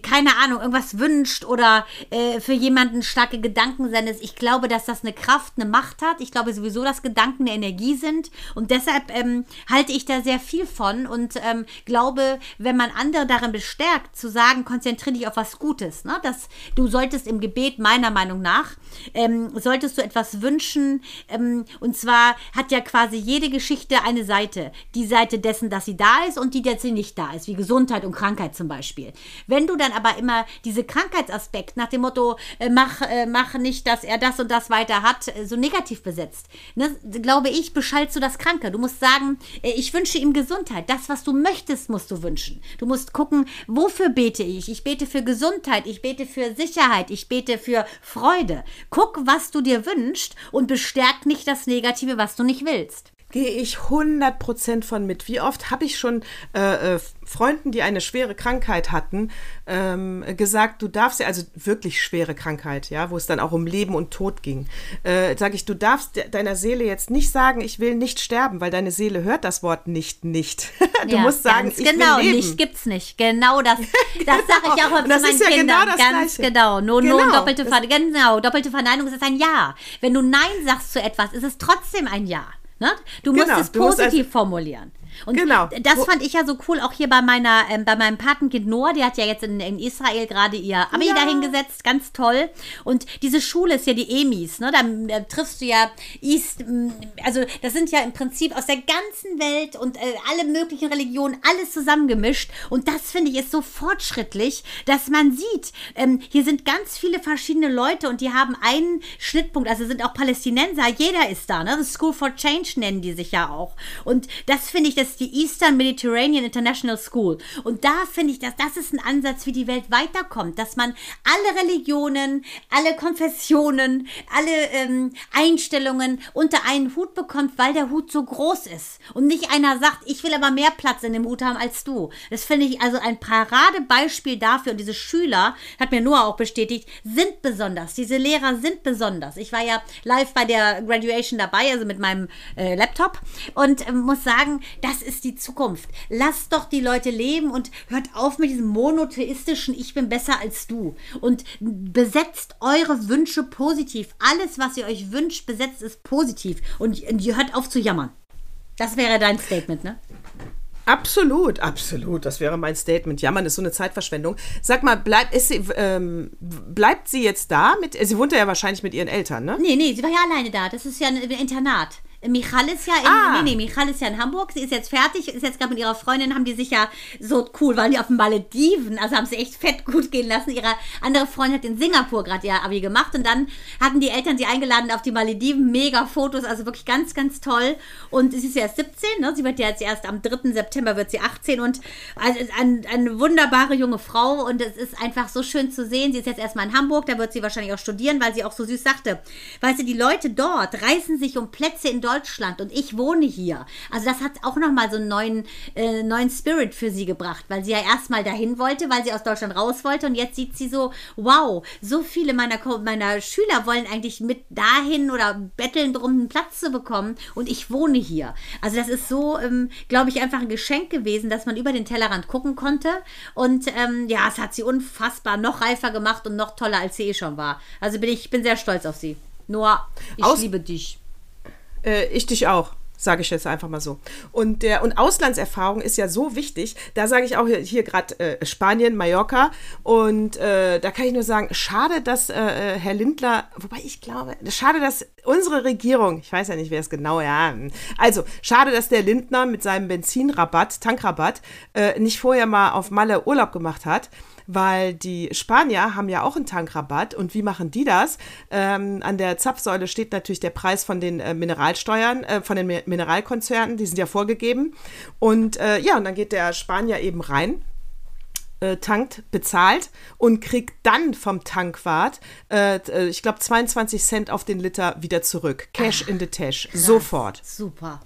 keine Ahnung, irgendwas wünscht oder äh, für jemanden starke Gedanken sendest. Ich glaube, dass das eine Kraft, eine Macht hat. Ich glaube sowieso, dass Gedanken eine Energie sind und deshalb ähm, halte ich da sehr viel von und ähm, glaube, wenn man andere darin bestärkt, zu sagen, konzentriere dich auf was Gutes, ne? dass du solltest im Gebet meiner Meinung nach ähm, solltest du etwas wünschen. Ähm, und zwar hat ja quasi jede Geschichte eine Seite. Die Seite dessen, dass sie da ist und die, dass sie nicht da ist, wie Gesundheit und Krankheit zum Beispiel. Wenn du dann aber immer diese Krankheitsaspekt nach dem Motto, äh, mach, äh, mach nicht, dass er das und das weiter hat, äh, so negativ besetzt, ne, glaube ich, beschallst du das Kranke. Du musst sagen, äh, ich wünsche ihm Gesundheit. Das, was du möchtest, musst du wünschen. Du musst gucken, wofür bete ich? Ich bete für Gesundheit, ich bete für Sicherheit, ich bete für Freude. Guck, was du dir wünschst und bestärk nicht das Negative, was du nicht willst. Gehe ich 100% von mit. Wie oft habe ich schon äh, äh, Freunden, die eine schwere Krankheit hatten, ähm, gesagt, du darfst ja, also wirklich schwere Krankheit, ja, wo es dann auch um Leben und Tod ging, äh, sage ich, du darfst de deiner Seele jetzt nicht sagen, ich will nicht sterben, weil deine Seele hört das Wort nicht, nicht. <laughs> du Ja, musst sagen, ich genau, will leben. nicht gibt's nicht. Genau das, <laughs> das sage ich auch immer zu meinen ist ja Kindern. genau das ganz Gleiche. genau. No, no, Genau, doppelte, das- Ver genau, doppelte Verneinung ist ein Ja. Wenn du Nein sagst zu etwas, ist es trotzdem ein Ja. Ne? Du musst Genau, es du musst positiv formulieren. Und Genau. das fand ich ja so cool, auch hier bei meiner, ähm, bei meinem Patenkind Noah, die hat ja jetzt in, in Israel gerade ihr Abi Ja. dahingesetzt, ganz toll. Und diese Schule ist ja die EMIs, ne? Da, da triffst du ja East, also das sind ja im Prinzip aus der ganzen Welt und äh, alle möglichen Religionen, alles zusammengemischt. Und das finde ich ist so fortschrittlich, dass man sieht, ähm, hier sind ganz viele verschiedene Leute und die haben einen Schnittpunkt, also sind auch Palästinenser, jeder ist da, ne? The School for Change nennen die sich ja auch. Und das finde ich, das ist die Eastern Mediterranean International School. Und da finde ich, dass das ist ein Ansatz, wie die Welt weiterkommt, dass man alle Religionen, alle Konfessionen, alle ähm, Einstellungen unter einen Hut bekommt, weil der Hut so groß ist. Und nicht einer sagt, ich will aber mehr Platz in dem Hut haben als du. Das finde ich also ein Paradebeispiel dafür. Und diese Schüler, hat mir Noah auch bestätigt, sind besonders. Diese Lehrer sind besonders. Ich war ja live bei der Graduation dabei, also mit meinem äh, Laptop und ähm, muss sagen, das ist die Zukunft. Lasst doch die Leute leben und hört auf mit diesem monotheistischen Ich bin besser als du. Und besetzt eure Wünsche positiv. Alles, was ihr euch wünscht, besetzt es positiv. Und, und ihr hört auf zu jammern. Das wäre dein Statement, ne? Absolut, absolut. Das wäre mein Statement. Jammern ist so eine Zeitverschwendung. Sag mal, bleibt, ist sie, ähm, bleibt sie jetzt da? Mit, sie wohnt ja wahrscheinlich mit ihren Eltern, ne? Nee, nee, sie war ja alleine da. Das ist ja ein Internat. Michal ist ja in, Ah. nee, nee, Michal ist ja in Hamburg. Sie ist jetzt fertig, ist jetzt gerade mit ihrer Freundin, haben die sich ja so cool, waren die auf den Malediven, also haben sie echt fett gut gehen lassen. Ihre andere Freundin hat in Singapur gerade ihr Abi gemacht und dann hatten die Eltern sie eingeladen auf die Malediven, mega Fotos, also wirklich ganz, ganz toll. Und sie ist ja erst 17, ne? sie wird ja jetzt erst am 3. September wird sie 18 und also ist ein, eine wunderbare junge Frau und es ist einfach so schön zu sehen. Sie ist jetzt erstmal in Hamburg, da wird sie wahrscheinlich auch studieren, weil sie auch so süß sagte. Weißt du, die Leute dort reißen sich um Plätze in Deutschland und ich wohne hier. Also das hat auch nochmal so einen neuen, äh, neuen Spirit für sie gebracht, weil sie ja erstmal dahin wollte, weil sie aus Deutschland raus wollte und jetzt sieht sie so, wow, so viele meiner, meiner Schüler wollen eigentlich mit dahin oder betteln drum, einen Platz zu bekommen und ich wohne hier. Also das ist so, ähm, glaube ich, einfach ein Geschenk gewesen, dass man über den Tellerrand gucken konnte und ähm, ja, es hat sie unfassbar noch reifer gemacht und noch toller, als sie eh schon war. Also bin ich bin sehr stolz auf sie. Noah, ich Aus- liebe dich. Äh, ich dich auch. Sage ich jetzt einfach mal so. Und, der, und Auslandserfahrung ist ja so wichtig. Da sage ich auch hier, hier gerade äh, Spanien, Mallorca. Und äh, da kann ich nur sagen, schade, dass äh, äh, Herr Lindler, wobei ich glaube, schade, dass unsere Regierung, ich weiß ja nicht, wer es genau, ja. Also, schade, dass der Lindner mit seinem Benzinrabatt, Tankrabatt, äh, nicht vorher mal auf Malle Urlaub gemacht hat weil die Spanier haben ja auch einen Tankrabatt und wie machen die das? Ähm, an der Zapfsäule steht natürlich der Preis von den äh, Mineralsteuern, äh, von den Mi- Mineralkonzernen, die sind ja vorgegeben. Und äh, ja, und dann geht der Spanier eben rein. Äh, tankt, bezahlt und kriegt dann vom Tankwart, äh, äh, ich glaube, 22 Cent auf den Liter wieder zurück. Cash in the Tash. Sofort. Super.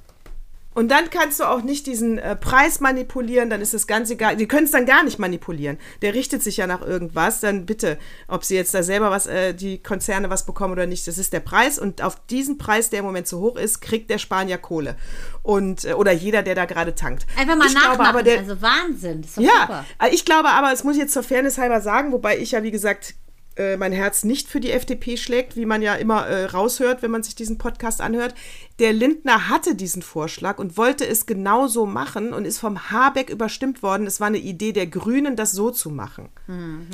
Und dann kannst du auch nicht diesen äh, Preis manipulieren, dann ist es ganz egal. Die können es dann gar nicht manipulieren. Der richtet sich ja nach irgendwas. Dann bitte, ob sie jetzt da selber was, äh, die Konzerne was bekommen oder nicht, das ist der Preis. Und auf diesen Preis, der im Moment so hoch ist, kriegt der Spanier Kohle. Und, äh, oder jeder, der da gerade tankt. Einfach mal ich glaube nachmachen. aber, der, also Wahnsinn. Das ist doch ja, super. äh, ich glaube aber, es muss ich jetzt zur Fairness halber sagen, wobei ich ja, wie gesagt, äh, mein Herz nicht für die FDP schlägt, wie man ja immer äh, raushört, wenn man sich diesen Podcast anhört. Der Lindner hatte diesen Vorschlag und wollte es genauso machen und ist vom Habeck überstimmt worden. Es war eine Idee der Grünen, das so zu machen.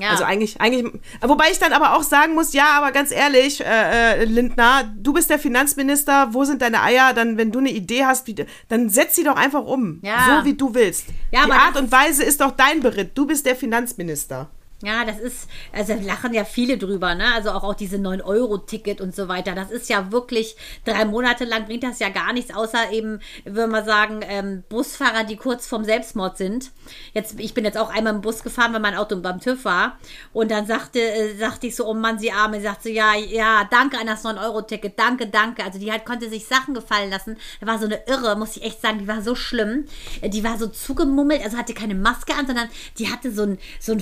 Ja. Also eigentlich, eigentlich, wobei ich dann aber auch sagen muss, ja, aber ganz ehrlich, äh, äh, Lindner, du bist der Finanzminister, wo sind deine Eier? Dann, wenn du eine Idee hast, wie, dann setz sie doch einfach um, Ja. so wie du willst. Ja, Die Art und Weise ist doch dein Beritt. Du bist der Finanzminister. Ja, das ist, also lachen ja viele drüber, ne? Also auch, auch diese 9-Euro-Ticket und so weiter. Das ist ja wirklich, drei Monate lang bringt das ja gar nichts, außer eben, würde man sagen, ähm, Busfahrer, die kurz vorm Selbstmord sind. Jetzt, ich bin jetzt auch einmal im Bus gefahren, weil mein Auto beim TÜV war. Und dann sagte, äh, sagte ich so, oh Mann, sie arme, sagte so, ja, ja, danke an das 9-Euro-Ticket, danke, danke. Also die halt konnte sich Sachen gefallen lassen. Da war so eine Irre, muss ich echt sagen, die war so schlimm. Die war so zugemummelt, also hatte keine Maske an, sondern die hatte so ein, so ein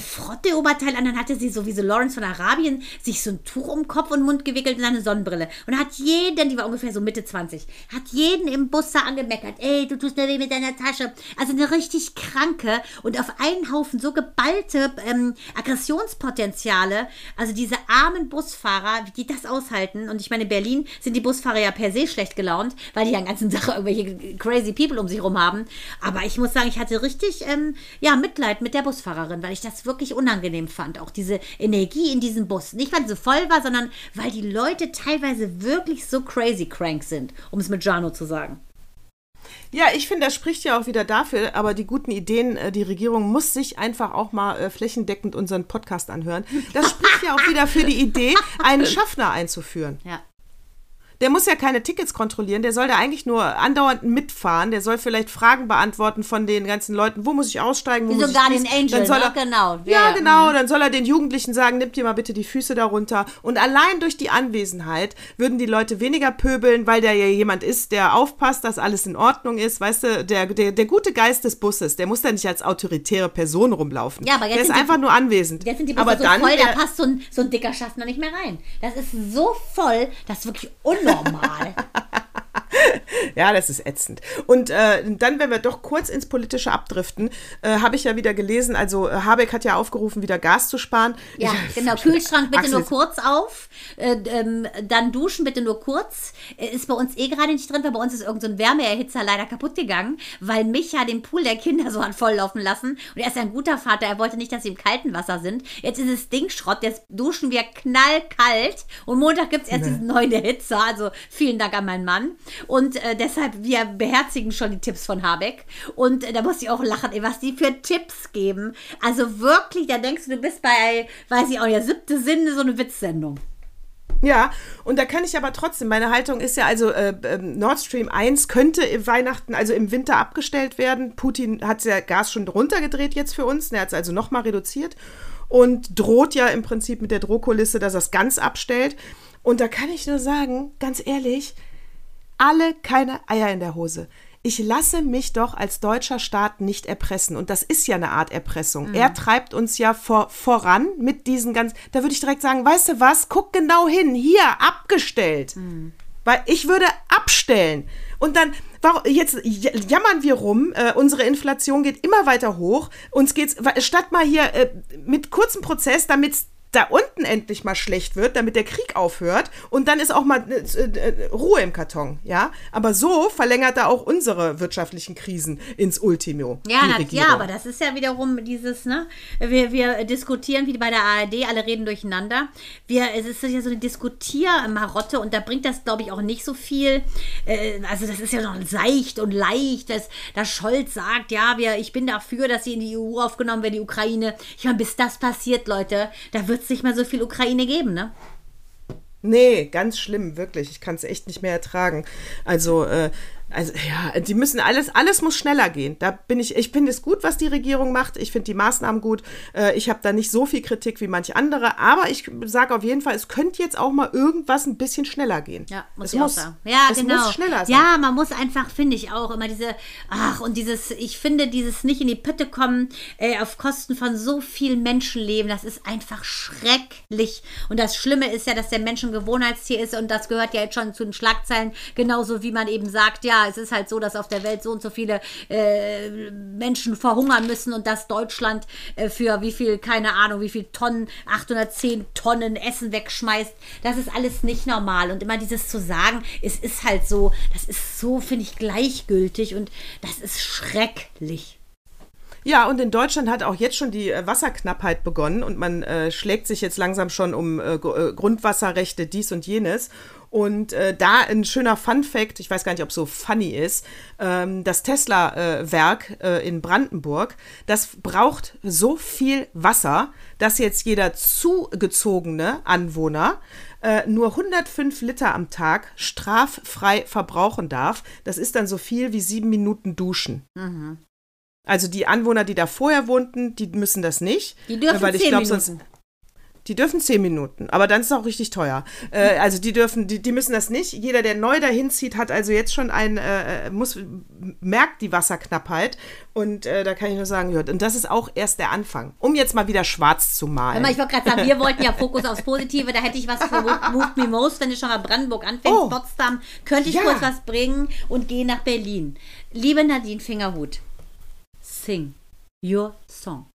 Frotte-Oberteil an, dann hatte sie so wie so Lawrence von Arabien sich so ein Tuch um Kopf und Mund gewickelt und eine Sonnenbrille. Und hat jeden, die war ungefähr so Mitte 20, hat jeden im Bus da angemeckert. Ey, du tust nur weh mit deiner Tasche. Also eine richtig kranke und auf einen Haufen so geballte ähm, Aggressionspotenziale. Also diese armen Busfahrer, wie die das aushalten. Und ich meine, in Berlin sind die Busfahrer ja per se schlecht gelaunt, weil die ja ganzen Tag irgendwelche crazy people um sich rum haben. Aber ich muss sagen, ich hatte richtig ähm, ja, Mitleid mit der Busfahrerin, weil ich das wirklich unangenehm fand. Auch diese Energie in diesem Bus. Nicht, weil sie voll war, sondern weil die Leute teilweise wirklich so crazy crank sind, um es mit Jano zu sagen. Ja, ich finde, das spricht ja auch wieder dafür, aber die guten Ideen, äh, die Regierung muss sich einfach auch mal äh, flächendeckend unseren Podcast anhören. Das spricht ja auch wieder für die Idee, einen <laughs> Schaffner einzuführen. Ja. Der muss ja keine Tickets kontrollieren, der soll da eigentlich nur andauernd mitfahren, der soll vielleicht Fragen beantworten von den ganzen Leuten, wo muss ich aussteigen, wo Wie muss ich Guardian dies? Angel, Dann soll ne? er, Genau. Ja, Ja, genau, dann soll er den Jugendlichen sagen, nimmt ihr mal bitte die Füße darunter. Und allein durch die Anwesenheit würden die Leute weniger pöbeln, weil der ja jemand ist, der aufpasst, dass alles in Ordnung ist. Weißt du, der, der, der gute Geist des Busses, der muss da nicht als autoritäre Person rumlaufen. Ja, aber jetzt der ist die- einfach nur anwesend. Jetzt sind die Busse aber so dann, voll, da der- passt so ein, so ein dicker Schaffner nicht mehr rein. Das ist so voll, das ist wirklich unnormal. <laughs> <laughs> Ja, das ist ätzend. Und äh, dann, wenn wir doch kurz ins Politische abdriften, äh, habe ich ja wieder gelesen, also äh, Habeck hat ja aufgerufen, wieder Gas zu sparen. Ja, Ich- genau. <laughs> Kühlschrank bitte Axel, nur kurz auf. Äh, ähm, dann duschen bitte nur kurz. Äh, Ist bei uns eh gerade nicht drin, weil bei uns ist irgendein so Wärmeerhitzer leider kaputt gegangen, weil Micha den Pool der Kinder <laughs> so hat volllaufen lassen. Und er ist ein guter Vater. Er wollte nicht, dass sie im kalten Wasser sind. Jetzt ist es Ding Schrott. Jetzt duschen wir knallkalt. Und Montag gibt es erst diesen neuen Erhitzer. Also vielen Dank an meinen Mann. Und äh, deshalb, wir beherzigen schon die Tipps von Habeck. Und äh, da muss ich auch lachen, ey, was die für Tipps geben. Also wirklich, da denkst du, du bist bei, weiß ich nicht, der siebte Sinn, so eine Witzsendung. Ja, und da kann ich aber trotzdem, meine Haltung ist ja, also äh, ähm, Nord Stream 1 könnte im Weihnachten, also im Winter abgestellt werden. Putin hat ja Gas schon runtergedreht jetzt für uns, er hat es also nochmal reduziert und droht ja im Prinzip mit der Drohkulisse, dass er es ganz abstellt. Und da kann ich nur sagen, ganz ehrlich, alle keine Eier in der Hose. Ich lasse mich doch als deutscher Staat nicht erpressen. Und das ist ja eine Art Erpressung. Er treibt uns ja vor, voran mit diesen ganz. Da würde ich direkt sagen, weißt du was? Guck genau hin. Hier, abgestellt. Weil ich würde abstellen. Und dann, warum, jetzt jammern wir rum, äh, unsere Inflation geht immer weiter hoch. Uns geht's, statt mal hier äh, mit kurzem Prozess, damit da unten endlich mal schlecht wird, damit der Krieg aufhört und dann ist auch mal äh, äh, Ruhe im Karton, ja. Aber so verlängert er auch unsere wirtschaftlichen Krisen ins Ultimo. Ja, na, ja, aber das ist ja wiederum dieses, ne? Wir, wir diskutieren wie bei der ARD, alle reden durcheinander. Wir, es ist ja so eine Diskutiermarotte und da bringt das, glaube ich, auch nicht so viel. Äh, also, das ist ja noch seicht und leicht, dass, dass Scholz sagt, ja, wir, ich bin dafür, dass sie in die EU aufgenommen wird, die Ukraine. Ich meine, bis das passiert, Leute, da wird es nicht mehr so viel Ukraine geben, ne? Nee, ganz schlimm, wirklich. Ich kann es echt nicht mehr ertragen. Also, äh, also ja, die müssen alles, alles muss schneller gehen. Da bin ich, ich finde es gut, was die Regierung macht. Ich finde die Maßnahmen gut. Äh, ich habe da nicht so viel Kritik wie manche andere, aber ich sage auf jeden Fall, es könnte jetzt auch mal irgendwas ein bisschen schneller gehen. Ja, muss es muss, sagen. Ja, es genau. muss schneller sein. Ja, man muss einfach, finde ich auch, immer diese, ach, und dieses, ich finde, dieses nicht in die Pötte kommen, äh, auf Kosten von so vielen Menschenleben, das ist einfach schrecklich. Und das Schlimme ist ja, dass der Mensch ein Gewohnheitstier ist und das gehört ja jetzt schon zu den Schlagzeilen, genauso wie man eben sagt, ja, es ist halt so, dass auf der Welt so und so viele äh, Menschen verhungern müssen und dass Deutschland äh, für wie viel, keine Ahnung, wie viel Tonnen, 810 Tonnen Essen wegschmeißt. Das ist alles nicht normal. Und immer dieses zu sagen, es ist halt so, das ist so, finde ich, gleichgültig und das ist schrecklich. Ja, und in Deutschland hat auch jetzt schon die äh, Wasserknappheit begonnen und man äh, schlägt sich jetzt langsam schon um äh, äh Grundwasserrechte, dies und jenes. Und äh, da ein schöner Fun Fact, ich weiß gar nicht, ob so funny ist, ähm, das Tesla-Werk in Brandenburg, das braucht so viel Wasser, dass jetzt jeder zugezogene Anwohner nur 105 Liter am Tag straffrei verbrauchen darf. Das ist dann so viel wie sieben Minuten Duschen. Mhm. Also die Anwohner, die da vorher wohnten, die müssen das nicht. Die dürfen weil ich glaube sonst die dürfen zehn Minuten, aber dann ist es auch richtig teuer. Äh, also die dürfen, die, die müssen das nicht. Jeder, der neu dahin zieht, hat also jetzt schon ein, äh, muss, merkt die Wasserknappheit. Und äh, da kann ich nur sagen, ja, und das ist auch erst der Anfang, um jetzt mal wieder schwarz zu malen. Mal, ich wollte gerade sagen, wir wollten ja <laughs> Fokus aufs Positive, da hätte ich was für Move Me Most, wenn du schon mal Brandenburg anfängst, oh. Potsdam, könnte ich ja. kurz was bringen und gehe nach Berlin. Liebe Nadine Fingerhut, sing your song.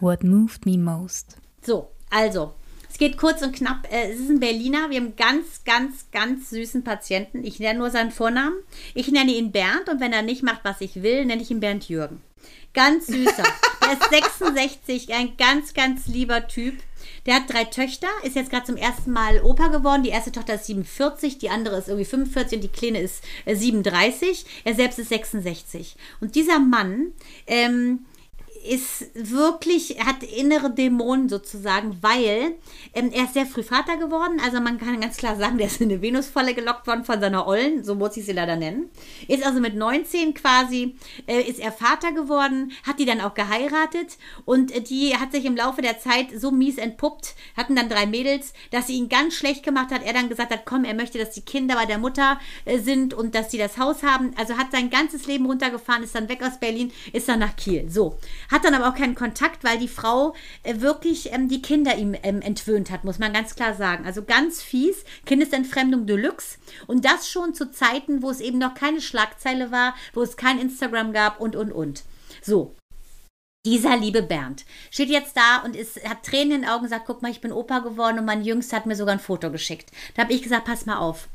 What moved me most? So, also, es geht kurz und knapp. Äh, es ist ein Berliner. Wir haben ganz, ganz, ganz süßen Patienten. Ich nenne nur seinen Vornamen. Ich nenne ihn Bernd und wenn er nicht macht, was ich will, nenne ich ihn Bernd Jürgen. Ganz süßer. Der <laughs> ist 66, ein ganz, ganz lieber Typ. Der hat drei Töchter, ist jetzt gerade zum ersten Mal Opa geworden. Die erste Tochter ist 47, die andere ist irgendwie 45 und die Kleine ist 37. Äh, er selbst ist 66. Und dieser Mann ähm, ist wirklich, hat innere Dämonen sozusagen, weil ähm, er ist sehr früh Vater geworden. Also man kann ganz klar sagen, der ist in eine Venusfalle gelockt worden von seiner Ollen, so muss ich sie leider nennen. Ist also mit 19 quasi, äh, ist er Vater geworden, hat die dann auch geheiratet und äh, die hat sich im Laufe der Zeit so mies entpuppt, hatten dann drei Mädels, dass sie ihn ganz schlecht gemacht hat. Er dann gesagt hat, komm, er möchte, dass die Kinder bei der Mutter äh, sind und dass sie das Haus haben. Also hat sein ganzes Leben runtergefahren, ist dann weg aus Berlin, ist dann nach Kiel. So. Hat dann aber auch keinen Kontakt, weil die Frau äh, wirklich ähm, die Kinder ihm ähm, entwöhnt hat, muss man ganz klar sagen. Also ganz fies, Kindesentfremdung Deluxe. Und das schon zu Zeiten, wo es eben noch keine Schlagzeile war, wo es kein Instagram gab und, und, und. So, dieser liebe Bernd steht jetzt da und ist, hat Tränen in den Augen und sagt, guck mal, ich bin Opa geworden und mein Jüngster hat mir sogar ein Foto geschickt. Da habe ich gesagt, pass mal auf.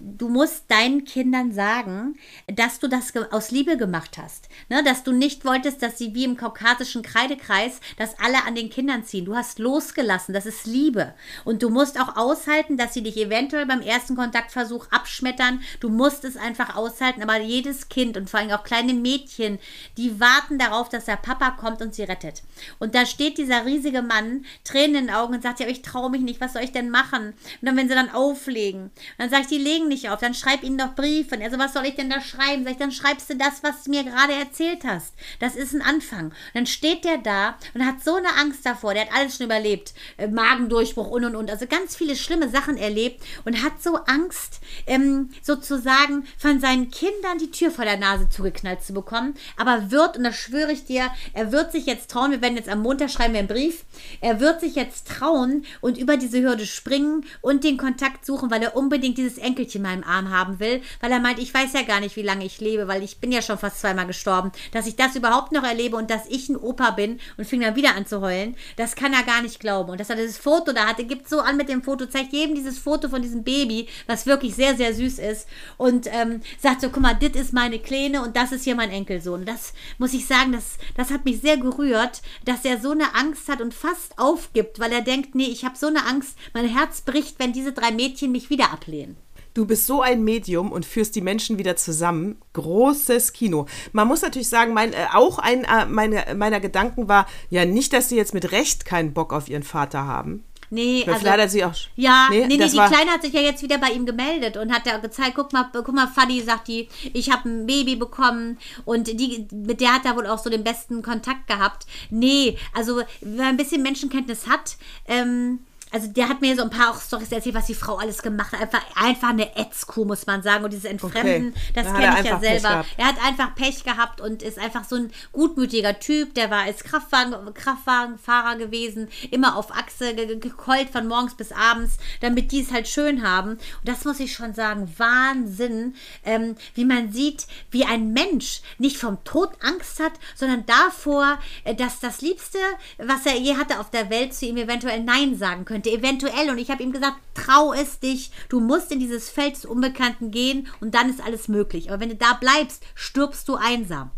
Du musst deinen Kindern sagen, dass du das aus Liebe gemacht hast. Ne? Dass du nicht wolltest, dass sie wie im kaukasischen Kreidekreis, dass alle an den Kindern ziehen. Du hast losgelassen, das ist Liebe. Und du musst auch aushalten, dass sie dich eventuell beim ersten Kontaktversuch abschmettern. Du musst es einfach aushalten. Aber jedes Kind und vor allem auch kleine Mädchen, die warten darauf, dass der Papa kommt und sie rettet. Und da steht dieser riesige Mann, Tränen in den Augen und sagt, ja, ich traue mich nicht, was soll ich denn machen? Und dann, wenn sie dann auflegen, dann sage ich, die legen nicht auf, dann schreib ihnen doch Briefe. Und also, was soll ich denn da schreiben? Sag ich, dann schreibst du das, was du mir gerade erzählt hast. Das ist ein Anfang. Und dann steht der da und hat so eine Angst davor, der hat alles schon überlebt. Äh, Magendurchbruch und und und. Also ganz viele schlimme Sachen erlebt und hat so Angst, ähm, sozusagen von seinen Kindern die Tür vor der Nase zugeknallt zu bekommen. Aber wird, und das schwöre ich dir, er wird sich jetzt trauen, wir werden jetzt am Montag schreiben wir einen Brief, er wird sich jetzt trauen und über diese Hürde springen und den Kontakt suchen, weil er unbedingt dieses Enkelchen mal im Arm haben will, weil er meint, ich weiß ja gar nicht, wie lange ich lebe, weil ich bin ja schon fast zweimal gestorben, dass ich das überhaupt noch erlebe und dass ich ein Opa bin und fing dann wieder an zu heulen, das kann er gar nicht glauben. Und dass er dieses Foto da hatte, gibt so an mit dem Foto, zeigt jedem dieses Foto von diesem Baby, was wirklich sehr, sehr süß ist und ähm, sagt so, guck mal, das ist meine Kleine und das ist hier mein Enkelsohn. Das muss ich sagen, das, das hat mich sehr gerührt, dass er so eine Angst hat und fast aufgibt, weil er denkt, nee, ich habe so eine Angst, mein Herz bricht, wenn diese drei Mädchen mich wieder ablehnen. Du bist so ein Medium und führst die Menschen wieder zusammen. Großes Kino. Man muss natürlich sagen, mein, äh, auch ein äh, meine, meiner Gedanken war, ja, nicht, dass sie jetzt mit Recht keinen Bock auf ihren Vater haben. Nee, also, leider hat sie auch. Ja, nee, nee, nee die Kleine hat sich ja jetzt wieder bei ihm gemeldet und hat da gezeigt, guck mal, guck mal, Fadi sagt die, ich habe ein Baby bekommen und die, mit der hat er wohl auch so den besten Kontakt gehabt. Nee, also wenn man ein bisschen Menschenkenntnis hat, ähm, also der hat mir so ein paar auch Storys erzählt, was die Frau alles gemacht hat. Einfach, einfach eine Ätzkuh, muss man sagen. Und dieses Entfremden, okay. das kenne ich ja selber. Er hat einfach Pech gehabt und ist einfach so ein gutmütiger Typ. Der war als Kraftwagen, Kraftwagenfahrer gewesen, immer auf Achse gekeult von morgens bis abends, damit die es halt schön haben. Und das muss ich schon sagen, Wahnsinn, ähm, wie man sieht, wie ein Mensch nicht vom Tod Angst hat, sondern davor, äh, dass das Liebste, was er je hatte auf der Welt, zu ihm eventuell Nein sagen könnte könnte, eventuell. Und ich habe ihm gesagt, trau es dich. Du musst in dieses Feld des Unbekannten gehen und dann ist alles möglich. Aber wenn du da bleibst, stirbst du einsam.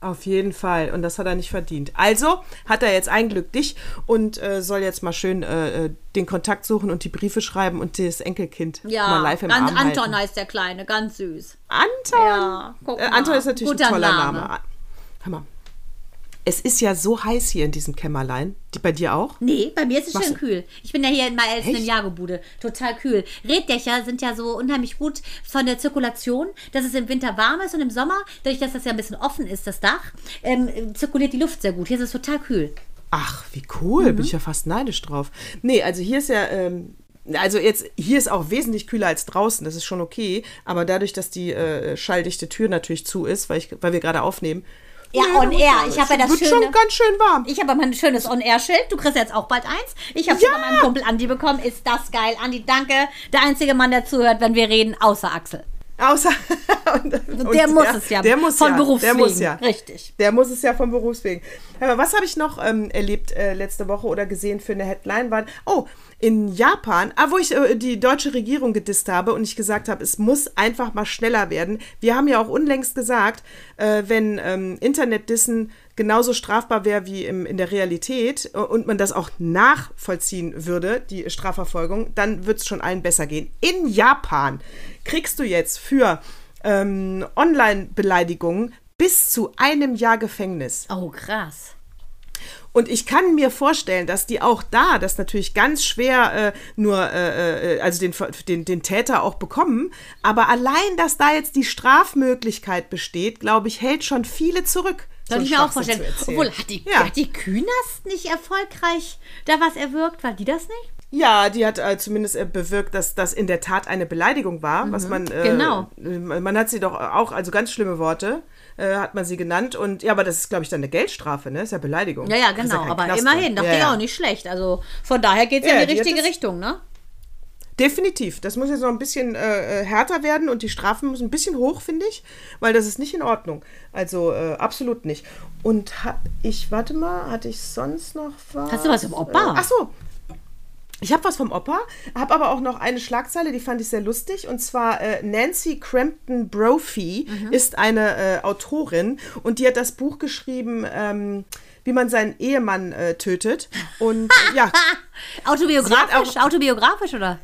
Auf jeden Fall. Und das hat er nicht verdient. Also hat er jetzt ein Glück dich und äh, soll jetzt mal schön äh, äh den Kontakt suchen und die Briefe schreiben und das Enkelkind ja, mal live im ganz, Arm Anton halten. heißt der Kleine, ganz süß. Anton! Ja, guck äh. Anton ist natürlich Guter ein toller Name. Name. Mal. Es ist ja so heiß hier in diesem Kämmerlein. Die, bei dir auch? Nee, bei mir ist es Was? schön kühl. Ich bin ja hier in meiner ältesten Echt? Jagobude. Total kühl. Reddächer sind ja so unheimlich gut von der Zirkulation, dass es im Winter warm ist und im Sommer, dadurch, dass das ja ein bisschen offen ist, das Dach, ähm, zirkuliert die Luft sehr gut. Hier ist es total kühl. Ach, wie cool. Bin ich ja fast neidisch drauf. Nee, also hier ist ja. Ähm, also jetzt, hier ist auch wesentlich kühler als draußen, das ist schon okay. Aber dadurch, dass die äh, schalldichte Tür natürlich zu ist, weil, ich, weil wir gerade aufnehmen. Ja, Nee, on air. Ich habe ja das wird schöne. schon ganz schön warm. Ich habe aber ein schönes On-Air-Schild. Du kriegst jetzt auch bald eins. Ich habe Ja. von meinem Kumpel Andi bekommen. Ist das geil. Andi, danke. Der einzige Mann, der zuhört, wenn wir reden, außer Axel. Außer. und, <laughs> <laughs> und der muss es ja. Der muss von ja. Berufswegen. Der muss ja. Richtig. Der muss es ja von Berufswegen. Aber was habe ich noch ähm, erlebt äh, letzte Woche oder gesehen für eine Headline? War, oh, in Japan, ah, wo ich äh, die deutsche Regierung gedisst habe und ich gesagt habe, es muss einfach mal schneller werden. Wir haben ja auch unlängst gesagt, äh, wenn ähm, Internetdissen genauso strafbar wäre wie im, in der Realität äh, und man das auch nachvollziehen würde, die Strafverfolgung, dann wird es schon allen besser gehen. In Japan kriegst du jetzt für ähm, Online-Beleidigungen bis zu einem Jahr Gefängnis. Oh, krass. Und ich kann mir vorstellen, dass die auch da das natürlich ganz schwer äh, nur, äh, äh, also den, den, den Täter auch bekommen. Aber allein, dass da jetzt die Strafmöglichkeit besteht, glaube ich, hält schon viele zurück. So Kann einen ich mir auch vorstellen. Obwohl, hat die, Ja. hat die Künast nicht erfolgreich da was erwirkt? War die das nicht? Ja, die hat äh, zumindest äh, bewirkt, dass das in der Tat eine Beleidigung war, was man äh, Genau. äh, man hat sie doch auch also ganz schlimme Worte äh, hat man sie genannt und ja, aber das ist glaube ich dann eine Geldstrafe, ne? Ist ja Beleidigung. Ja, ja, genau. keinen Aber Knast immerhin, für. dachte ja, ich ja. auch nicht schlecht. Also von daher geht es Ja, ja in die richtige Richtung, ne? Definitiv. Das muss jetzt noch ein bisschen äh, äh, härter werden und die Strafen müssen ein bisschen hoch, finde ich, weil das ist nicht in Ordnung. Also äh, absolut nicht. Und hab ich, warte mal, hatte ich sonst noch was? Hast du was vom Opa? Äh, ach so. Ich habe was vom Opa, habe aber auch noch eine Schlagzeile, die fand ich sehr lustig. Und zwar äh, Nancy Crampton Brophy Mhm. ist eine äh, Autorin und die hat das Buch geschrieben, ähm, wie man seinen Ehemann äh, tötet. Und ja, <laughs> Autobiografisch? Autobiografisch, oder?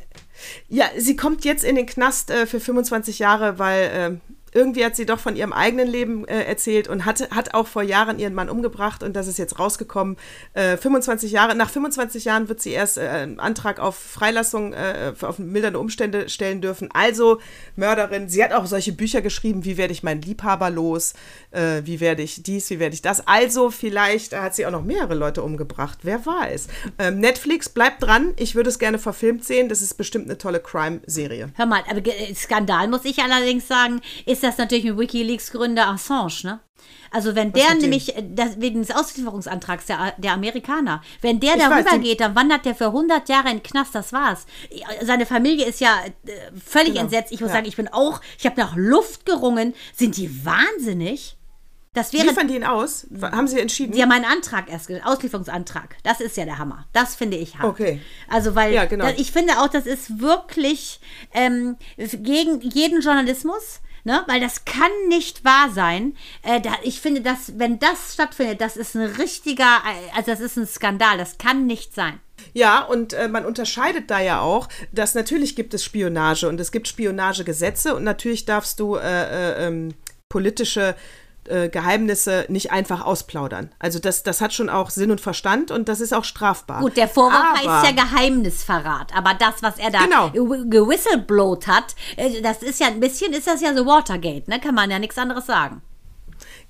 Ja, sie kommt jetzt in den Knast äh, für 25 Jahre, weil äh, irgendwie hat sie doch von ihrem eigenen Leben äh, erzählt und hat, hat auch vor Jahren ihren Mann umgebracht und das ist jetzt rausgekommen. Äh, 25 Jahre, nach 25 Jahren wird sie erst äh, einen Antrag auf Freilassung, äh, auf mildernde Umstände stellen dürfen. Also Mörderin. Sie hat auch solche Bücher geschrieben, wie werde ich meinen Liebhaber los, äh, wie werde ich dies, wie werde ich das. Also vielleicht hat sie auch noch mehrere Leute umgebracht. Wer weiß. Ähm, Netflix bleibt dran. Ich würde es gerne verfilmt sehen. Das ist bestimmt eine tolle Crime-Serie. Hör mal, aber Skandal muss ich allerdings sagen, ist das natürlich mit WikiLeaks-Gründer Assange, ne? Also wenn der mit dem? nämlich, äh, das, wegen des Auslieferungsantrags der, der Amerikaner, wenn der Ich darüber geht, dann wandert der für 100 Jahre in den Knast, das war's. Seine Familie ist ja äh, völlig Genau, entsetzt. Ich muss ja. sagen, ich bin auch, ich habe nach Luft gerungen. Sind die wahnsinnig? Das wäre Liefern die ihn aus? Haben sie entschieden? Sie haben einen Antrag erst, Auslieferungsantrag. Das ist ja der Hammer. Das finde ich hart. Okay. Also, weil Ja, genau. ich finde auch, das ist wirklich ähm, gegen jeden Journalismus. Ne? Weil das kann nicht wahr sein. Äh, da, ich finde, dass, wenn das stattfindet, das ist ein richtiger, äh, also das ist ein Skandal. Das kann nicht sein. Ja, und äh, man unterscheidet da ja auch, dass natürlich gibt es Spionage und es gibt Spionagegesetze und natürlich darfst du äh, äh, ähm, politische äh, Geheimnisse nicht einfach ausplaudern. Also das, das hat schon auch Sinn und Verstand und das ist auch strafbar. Gut, der Vorwurf Aber- heißt ja Geheimnisverrat, aber das, was er da Genau. ge- gewhistleblowt hat, äh, das ist ja ein bisschen, ist das ja so Watergate, ne? Kann man ja nichts anderes sagen.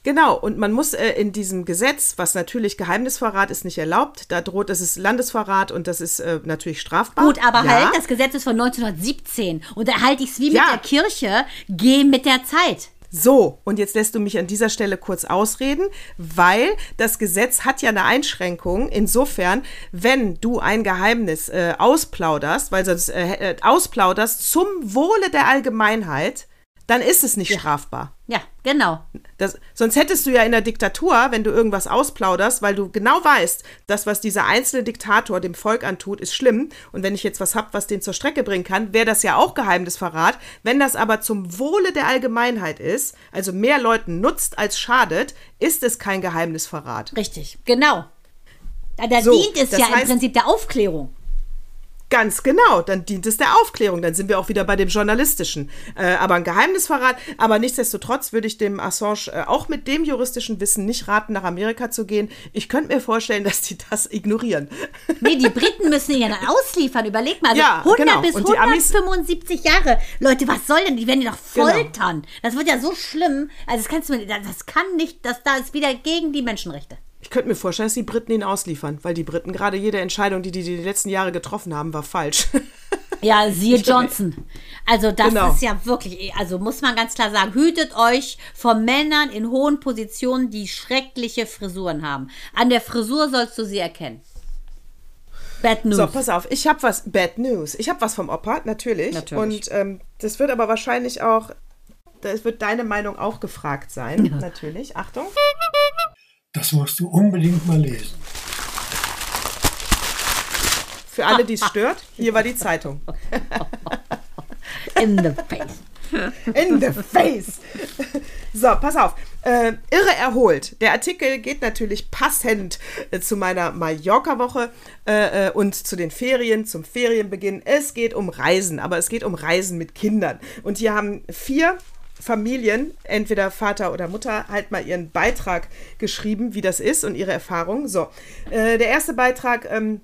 Genau, und man muss äh, in diesem Gesetz, was natürlich Geheimnisverrat ist nicht erlaubt, da droht, das ist Landesverrat und das ist äh, natürlich strafbar. Gut, aber ja. halt, das Gesetz ist von 1917 und da halte ich es wie mit Ja. der Kirche, geh mit der Zeit. So, und jetzt lässt du mich an dieser Stelle kurz ausreden, weil das Gesetz hat ja eine Einschränkung. Insofern, wenn du ein Geheimnis äh, ausplauderst, weil sonst äh, äh, ausplauderst zum Wohle der Allgemeinheit, dann ist es nicht strafbar. Ja, genau. Das, sonst hättest du ja in der Diktatur, wenn du irgendwas ausplauderst, weil du genau weißt, das, was dieser einzelne Diktator dem Volk antut, ist schlimm. Und wenn ich jetzt was hab, was den zur Strecke bringen kann, wäre das ja auch Geheimnisverrat. Wenn das aber zum Wohle der Allgemeinheit ist, also mehr Leuten nutzt als schadet, ist es kein Geheimnisverrat. Richtig, genau. Da, da So, dient es ja im heißt- Prinzip der Aufklärung. Ganz genau, dann dient es der Aufklärung, dann sind wir auch wieder bei dem Journalistischen. Äh, aber ein Geheimnisverrat, aber nichtsdestotrotz würde ich dem Assange äh, auch mit dem juristischen Wissen nicht raten, nach Amerika zu gehen. Ich könnte mir vorstellen, dass die das ignorieren. Nee, die Briten müssen ihn ja dann ausliefern. Überleg mal, also Ja, 100 genau. bis Und die Amis- 175 Jahre. Leute, was soll denn? Die werden die doch Genau. foltern. Das wird ja so schlimm. Also das kannst du mir, das kann nicht, das da ist wieder gegen die Menschenrechte. Ich könnte mir vorstellen, dass die Briten ihn ausliefern, weil die Briten gerade jede Entscheidung, die die die letzten Jahre getroffen haben, war falsch. <laughs> Ja, siehe Johnson. Also das Genau. ist ja wirklich, also muss man ganz klar sagen, hütet euch vor Männern in hohen Positionen, die schreckliche Frisuren haben. An der Frisur sollst du sie erkennen. Bad News. So, pass auf, ich habe was, Bad News. Ich habe was vom Opa, natürlich. Natürlich. Und ähm, das wird aber wahrscheinlich auch, das wird deine Meinung auch gefragt sein, natürlich. Achtung. <laughs> Das musst du unbedingt mal lesen. Für alle, die es <laughs> stört, hier war die Zeitung. In the face. In the face. So, pass auf. Äh, irre erholt. Der Artikel geht natürlich passend äh, zu meiner Mallorca-Woche äh, äh, und zu den Ferien, zum Ferienbeginn. Es geht um Reisen, aber es geht um Reisen mit Kindern. Und hier haben vier Familien, entweder Vater oder Mutter, halt mal ihren Beitrag geschrieben, wie das ist und ihre Erfahrungen. So, äh, der erste Beitrag. Ähm,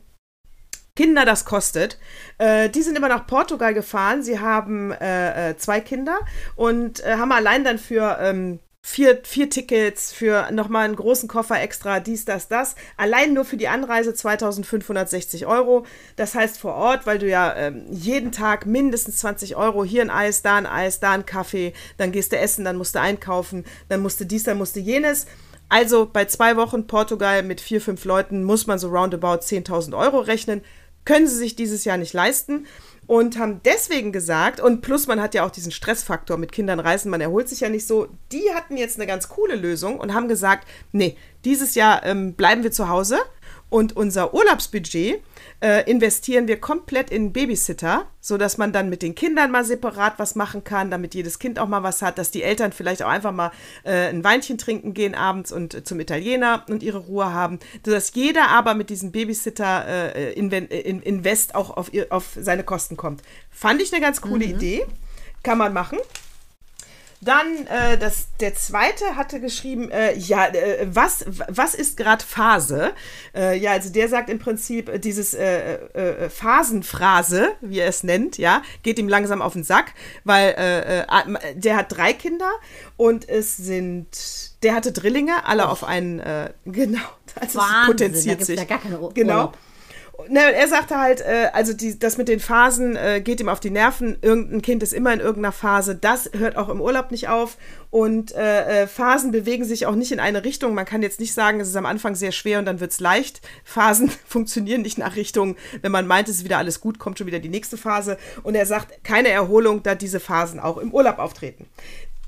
Kinder das kostet. Äh, die sind immer nach Portugal gefahren. Sie haben äh, äh, zwei Kinder und äh, haben allein dann für ähm, vier, vier Tickets, für nochmal einen großen Koffer extra, dies, das, das. Allein nur für die Anreise 2560 Euro. Das heißt vor Ort, weil du ja ähm, jeden Tag mindestens 20 Euro, hier ein Eis, da ein Eis, da ein Kaffee, dann gehst du essen, dann musst du einkaufen, dann musst du dies, dann musst du jenes. Also bei zwei Wochen Portugal mit vier, fünf Leuten muss man so roundabout 10.000 Euro rechnen. Können sie sich dieses Jahr nicht leisten und haben deswegen gesagt, und plus man hat ja auch diesen Stressfaktor mit Kindern reisen, man erholt sich ja nicht so, die hatten jetzt eine ganz coole Lösung und haben gesagt, nee, dieses Jahr ähm, bleiben wir zu Hause und unser Urlaubsbudget äh, investieren wir komplett in Babysitter, sodass man dann mit den Kindern mal separat was machen kann, damit jedes Kind auch mal was hat, dass die Eltern vielleicht auch einfach mal äh, ein Weinchen trinken gehen abends und äh, zum Italiener und ihre Ruhe haben, sodass jeder aber mit diesem Babysitter äh, in auch auf, auf seine Kosten kommt. Fand ich eine ganz coole Idee. Kann man machen. Dann äh, das, der zweite hatte geschrieben, äh, ja, äh, was, was ist gerade Phase? Äh, ja, also der sagt im Prinzip, äh, dieses äh, äh, Phasenphrase, wie er es nennt, ja, geht ihm langsam auf den Sack, weil äh, äh, der hat drei Kinder und es sind, der hatte Drillinge, alle auf einen, äh, <laughs> genau, also es Wahnsinn, da potenziert gibt's sich. ja gar keine Ur- Genau. Urlaub. Ne, er sagte halt, äh, also die, das mit den Phasen äh, geht ihm auf die Nerven. Irgendein Kind ist immer in irgendeiner Phase. Das hört auch im Urlaub nicht auf. Und äh, äh, Phasen bewegen sich auch nicht in eine Richtung. Man kann jetzt nicht sagen, es ist am Anfang sehr schwer und dann wird es leicht. Phasen <laughs> funktionieren nicht nach Richtung. Wenn man meint, es ist wieder alles gut, kommt schon wieder die nächste Phase. Und er sagt, keine Erholung, da diese Phasen auch im Urlaub auftreten.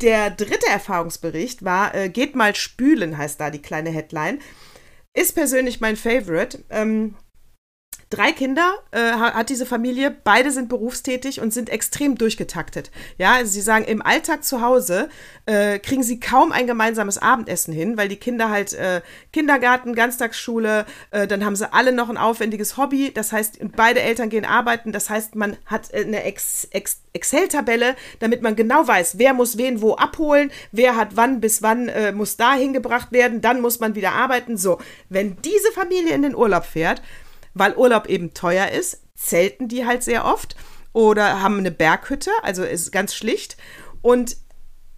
Der dritte Erfahrungsbericht war, äh, geht mal spülen, heißt da die kleine Headline. Ist persönlich mein Favorite. Ähm, Drei Kinder äh, ha- hat diese Familie, beide sind berufstätig und sind extrem durchgetaktet. Ja, also sie sagen, im Alltag zu Hause äh, kriegen sie kaum ein gemeinsames Abendessen hin, weil die Kinder halt äh, Kindergarten, Ganztagsschule, äh, dann haben sie alle noch ein aufwendiges Hobby. Das heißt, beide Eltern gehen arbeiten. Das heißt, man hat äh, eine Ex Ex Excel-Tabelle, damit man genau weiß, wer muss wen wo abholen, wer hat wann bis wann äh, muss da hingebracht werden, dann muss man wieder arbeiten. So, wenn diese Familie in den Urlaub fährt, weil Urlaub eben teuer ist, zelten die halt sehr oft oder haben eine Berghütte, also ist ganz schlicht und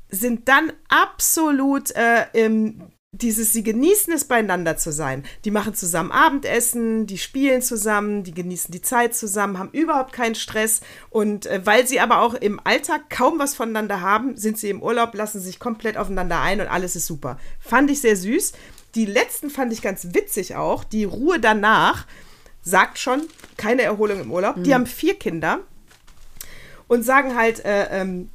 sind dann absolut äh, im, dieses, sie genießen es beieinander zu sein. Die machen zusammen Abendessen, die spielen zusammen, die genießen die Zeit zusammen, haben überhaupt keinen Stress und äh, weil sie aber auch im Alltag kaum was voneinander haben, sind sie im Urlaub, lassen sich komplett aufeinander ein und alles ist super. Fand ich sehr süß. Die letzten fand ich ganz witzig auch. Die Ruhe danach sagt schon, keine Erholung im Urlaub. Die haben vier Kinder und sagen halt, äh, ähm,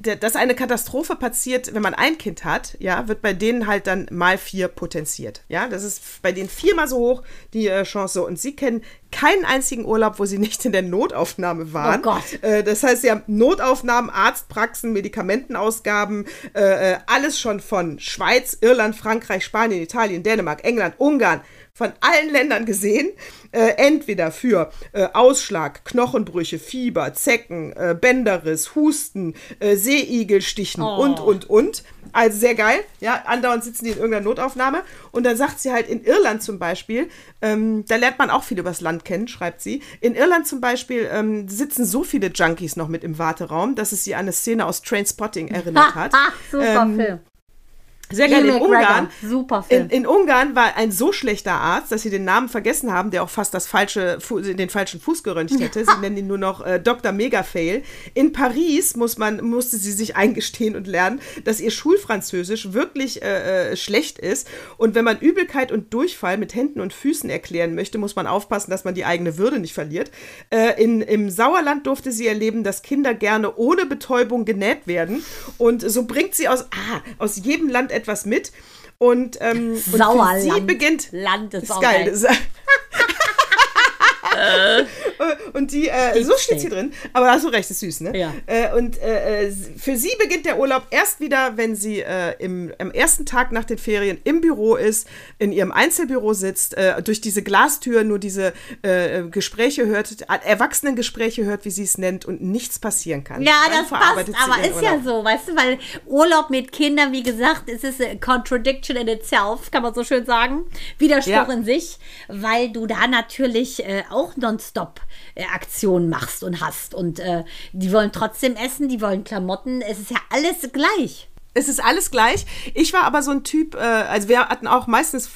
dass eine Katastrophe passiert, wenn man ein Kind hat, ja, wird bei denen halt dann mal vier potenziert. Ja, das ist bei denen viermal so hoch die äh, Chance. Und sie kennen keinen einzigen Urlaub, wo sie nicht in der Notaufnahme waren. Oh Gott. Äh, das heißt, sie haben Notaufnahmen, Arztpraxen, Medikamentenausgaben, äh, äh, alles schon von Schweiz, Irland, Frankreich, Spanien, Italien, Dänemark, England, Ungarn, von allen Ländern gesehen, äh, entweder für äh, Ausschlag, Knochenbrüche, Fieber, Zecken, äh, Bänderriss, Husten, äh, Seeigelstichen Oh. und, und, und. Also sehr geil. Ja, andauernd sitzen die in irgendeiner Notaufnahme. Und dann sagt sie halt in Irland zum Beispiel, ähm, da lernt man auch viel übers Land kennen, schreibt sie. In Irland zum Beispiel ähm, sitzen so viele Junkies noch mit im Warteraum, dass es sie an eine Szene aus Trainspotting erinnert <laughs> hat. Super Ähm, Film. Sehr geil. In Ungarn, super Film. in, in Ungarn war ein so schlechter Arzt, dass sie den Namen vergessen haben, der auch fast das falsche, den falschen Fuß geröntgt hätte. Sie <laughs> nennen ihn nur noch äh, Dr. Megafail. In Paris muss man, musste sie sich eingestehen und lernen, dass ihr Schulfranzösisch wirklich äh, äh, schlecht ist. Und wenn man Übelkeit und Durchfall mit Händen und Füßen erklären möchte, muss man aufpassen, dass man die eigene Würde nicht verliert. Äh, in, Im Sauerland durfte sie erleben, dass Kinder gerne ohne Betäubung genäht werden. Und so bringt sie aus, ah, aus jedem Land etwas mit. Und, ähm, und sie beginnt. Land ist ist geil. geil. <laughs> Ist, und die, äh, so steht sie steht. drin. Aber da hast du recht, ist süß, ne? Ja. Äh, und äh, äh, für sie beginnt der Urlaub erst wieder, wenn sie äh, im, am ersten Tag nach den Ferien im Büro ist, in ihrem Einzelbüro sitzt, äh, durch diese Glastür nur diese äh, Gespräche hört, äh, Erwachsenengespräche hört, wie sie es nennt, und nichts passieren kann. Ja, Dann das passt, aber ist ja Urlaub. so, weißt du, weil Urlaub mit Kindern, wie gesagt, es ist a contradiction in itself, kann man so schön sagen. Widerspruch Ja. in sich, weil du da natürlich äh, auch nonstop äh, machst und hast. Und äh, die wollen trotzdem essen, die wollen Klamotten, es ist ja alles gleich. Es ist alles gleich. Ich war aber so ein Typ, äh, also wir hatten auch meistens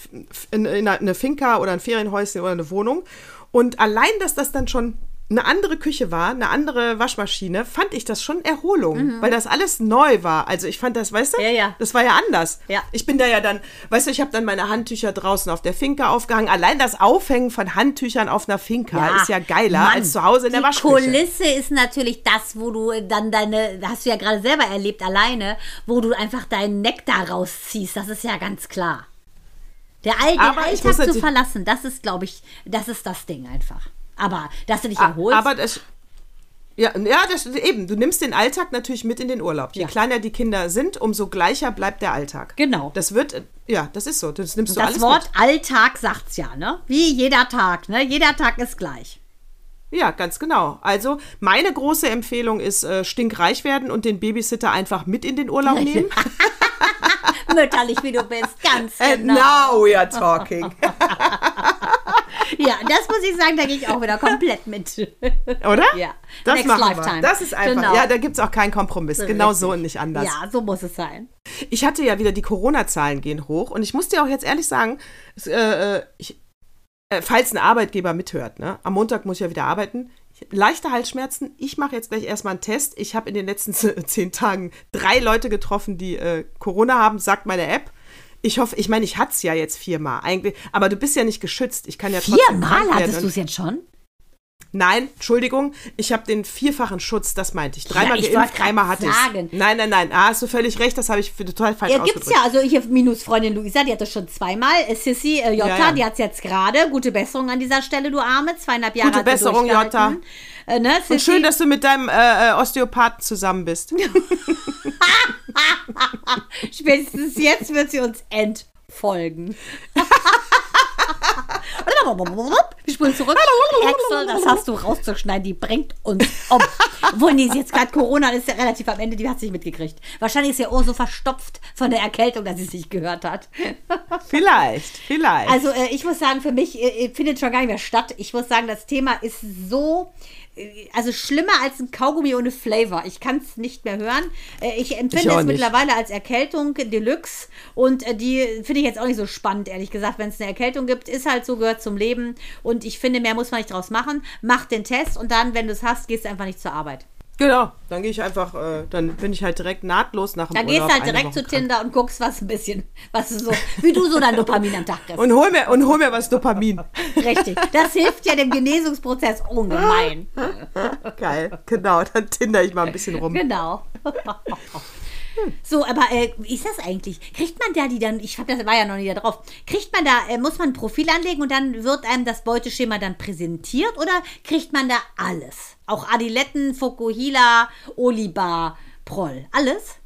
in, in eine Finca oder ein Ferienhäuschen oder eine Wohnung. Und allein, dass das dann schon eine andere Küche war, eine andere Waschmaschine, fand ich das schon Erholung, weil das alles neu war. Also ich fand das, weißt du, Mhm. Ja, ja. das war ja anders. Ja. Ich bin da ja dann, weißt du, ich habe dann meine Handtücher draußen auf der Finca aufgehangen. Allein das Aufhängen von Handtüchern auf einer Finca ist ja geiler Mann, als zu Hause in der die Waschküche. Kulisse ist natürlich das, wo du dann deine, hast du ja gerade selber erlebt alleine, wo du einfach deinen Nektar rausziehst. Das ist ja ganz klar. Der All, den Alltag zu verlassen, das ist, glaube ich, das ist das Ding einfach. Aber dass du dich erholst, Aber das. Ja, ja, das eben. Du nimmst den Alltag natürlich mit in den Urlaub. Je Ja. kleiner die Kinder sind, umso gleicher bleibt der Alltag. Genau. Das wird, äh, ja, das ist so. Das nimmst du das Wort Alltag sagt's ja, ne? Wie jeder Tag, ne? Jeder Tag ist gleich. mit. Ja, ganz genau. Also meine große Empfehlung ist äh, stinkreich werden und den Babysitter einfach mit in den Urlaub <laughs> nehmen. Mütterlich, wie du bist, ganz And <laughs> genau. now we are talking. <laughs> Ja, das muss ich sagen, da gehe ich auch wieder komplett mit. Oder? Ja. Das Next machen lifetime. wir. Das ist einfach. Genau. Ja, da gibt es auch keinen Kompromiss. Genau Richtig. so und nicht anders. Ja, so muss es sein. Ich hatte ja wieder die Corona-Zahlen gehen hoch und ich muss dir auch jetzt ehrlich sagen, es, äh, äh, ich, äh, falls ein Arbeitgeber mithört, ne, am Montag muss ich ja wieder arbeiten. Ich, leichte Halsschmerzen. Ich mache jetzt gleich erstmal einen Test. Ich habe in den letzten <laughs> zehn Tagen drei Leute getroffen, die äh, Corona haben, sagt meine App. Ich hoffe, ich meine, ich hatte es ja jetzt viermal eigentlich, aber du bist ja nicht geschützt. Ich kann ja Viermal hattest du es jetzt schon? Nein, Entschuldigung, ich habe den vierfachen Schutz, das meinte ich. Dreimal ich geimpft, einmal hatte ich. Nein, nein, nein, ah, hast du völlig recht, das habe ich für total falsch Ja, gibt's ausgedrückt. ja. Also hier Minusfreundin Luisa, die hat das schon zweimal. Äh, Sissy äh, Jota, Ja, ja. die hat es jetzt gerade. Gute Besserung an dieser Stelle, du Arme. Zweieinhalb Jahre Gute Besserung, durchgehalten. Äh, ne, Und schön, dass du mit deinem äh, äh, Osteopathen zusammen bist. <laughs> Spätestens jetzt wird sie uns entfolgen. <laughs> Wir spulen zurück. Axel, das hast du rauszuschneiden, die bringt uns um. Obwohl, nee, sie jetzt gerade Corona ist ja relativ am Ende, die hat es nicht mitgekriegt. Wahrscheinlich ist ihr Ohr so verstopft von der Erkältung, dass sie es nicht gehört hat. vielleicht, vielleicht. Also äh, ich muss sagen, für mich äh, findet schon gar nicht mehr statt. Ich muss sagen, das Thema ist so, äh, also schlimmer als ein Kaugummi ohne Flavor. Ich kann es nicht mehr hören. Äh, ich empfinde Ich es nicht. mittlerweile als Erkältung Deluxe und äh, die finde ich jetzt auch nicht so spannend, ehrlich gesagt. Wenn es eine Erkältung gibt, ist halt so, gehört zum Leben und ich finde, mehr muss man nicht draus machen. Mach den Test und dann, wenn du es hast, gehst du einfach nicht zur Arbeit. Genau, dann gehe ich einfach, äh, dann bin ich halt direkt nahtlos nach dem Dann gehst Urlaub du halt direkt zu. Tinder und guckst, was ein bisschen, was du so, wie du so dein Dopamin am Tag kriegst. Und hol mir, und hol mir was Dopamin. Richtig. Das hilft ja dem Genesungsprozess ungemein. Geil, genau, dann tinder ich mal ein bisschen rum. Genau. So, aber äh, wie ist das eigentlich? Kriegt man da die dann, ich hab, das war ja noch nie da drauf, kriegt man da, äh, muss man ein Profil anlegen und dann wird einem das Beuteschema dann präsentiert oder kriegt man da alles? Auch Adiletten, Fokuhila, Olibar, Proll, alles?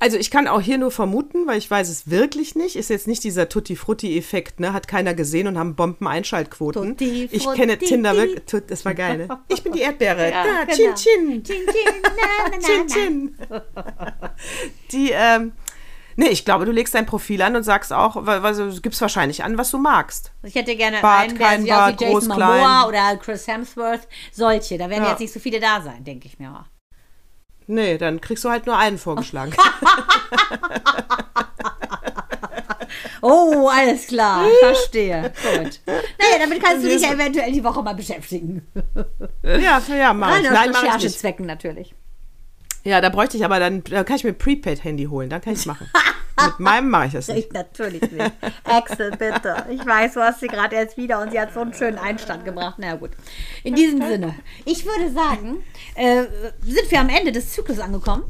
Also ich kann auch hier nur vermuten, weil ich weiß es wirklich nicht. Ist jetzt nicht dieser Tutti-Frutti-Effekt, ne? Hat keiner gesehen und haben Bomben-Einschaltquoten. Tutti Ich Frutti. kenne Tinder wirklich. Tut- Das war geil, ne? <laughs> Ich bin die Erdbeere. Ja, da, genau. Chin Chin. Chin, chin, na, na, na, Chin. Chin. Die, ähm, nee, ich glaube, du legst dein Profil an und sagst auch, weil, weil du gibst wahrscheinlich an, was du magst. Ich hätte gerne Bart, einen, der kein sieht aus wie Bart, Jason groß, Momoa klein. oder Chris Hemsworth. Solche, da werden Ja. jetzt nicht so viele da sein, denke ich mir. Mal. Nee, dann kriegst du halt nur einen vorgeschlagen. <laughs> Oh, alles klar, verstehe. Gut. Naja, damit kannst du dich ja eventuell die Woche mal beschäftigen. ja, ja, aus Nein, nicht. Recherchezwecken natürlich. Ja, da bräuchte ich aber dann, da kann ich mir ein Prepaid-Handy holen, dann kann ich es machen. Mit <laughs> meinem mache ich das nicht. Ich natürlich nicht. Axel, bitte. Ich weiß, du hast sie gerade erst wieder und sie hat so einen schönen Einstand gebracht. Na ja, gut. In diesem Sinne, ich würde sagen, äh, sind wir am Ende des Zyklus angekommen.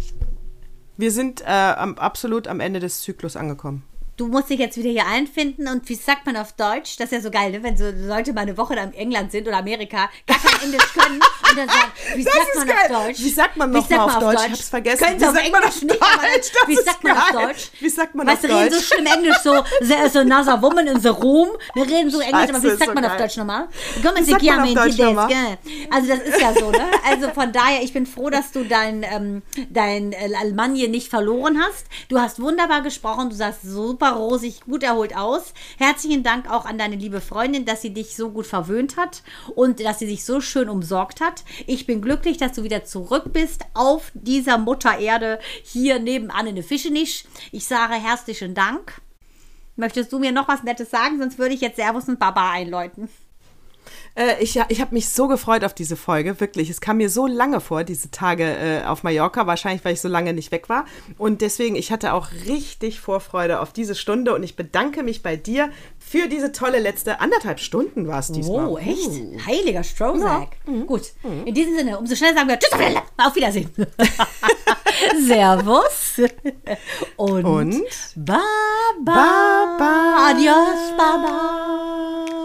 Wir sind äh, am, absolut am Ende des Zyklus angekommen. Du musst dich jetzt wieder hier einfinden und wie sagt man auf Deutsch? Das ist ja so geil, ne? wenn so Leute mal eine Woche in England sind oder Amerika, gar kein Englisch können und dann sagen, <laughs> wie Das sagt man geil. auf Deutsch? Wie sagt man Wie noch sagt mal man auf Deutsch? Ich hab's vergessen. Können Wie Sie auf sagt man auf nicht, aber Deutsch? Wie sagt man auf. Deutsch? Wie sagt man weißt, auf du, reden so Deutsch? schlimm Englisch, so, there is another woman in the room. Wir reden so Englisch, aber Scheiße, wie ist sagt so man auf geil. Deutsch nochmal? Komm, Wie sagt man auf Deutsch Tedeschi. nochmal? Also das ist ja so, ne? Also von daher, ich bin froh, dass du dein, ähm, dein äh, Almanje nicht verloren hast. Du hast wunderbar gesprochen, du sahst super rosig, gut erholt aus. Herzlichen Dank auch an deine liebe Freundin, dass sie dich so gut verwöhnt hat und dass sie sich so schön umsorgt hat. Ich bin glücklich, dass du wieder zurück bist auf dieser Mutter Erde hier nebenan in der Fischenisch. Ich sage herzlichen Dank. Möchtest du mir noch was Nettes sagen? Sonst würde ich jetzt Servus und Baba einläuten. Äh, ich ich habe mich so gefreut auf diese Folge, wirklich. Es kam mir so lange vor, diese Tage äh, auf Mallorca, wahrscheinlich, weil ich so lange nicht weg war. Und deswegen, ich hatte auch richtig Vorfreude auf diese Stunde und ich bedanke mich bei dir für diese tolle letzte anderthalb Stunden war es diesmal. Oh, echt? Heiliger Strohsack. Gut. In diesem Sinne, umso schneller sagen wir Tschüss, auf Wiedersehen. <laughs> Servus. Und, Und Baba. Baba. Adios, Baba.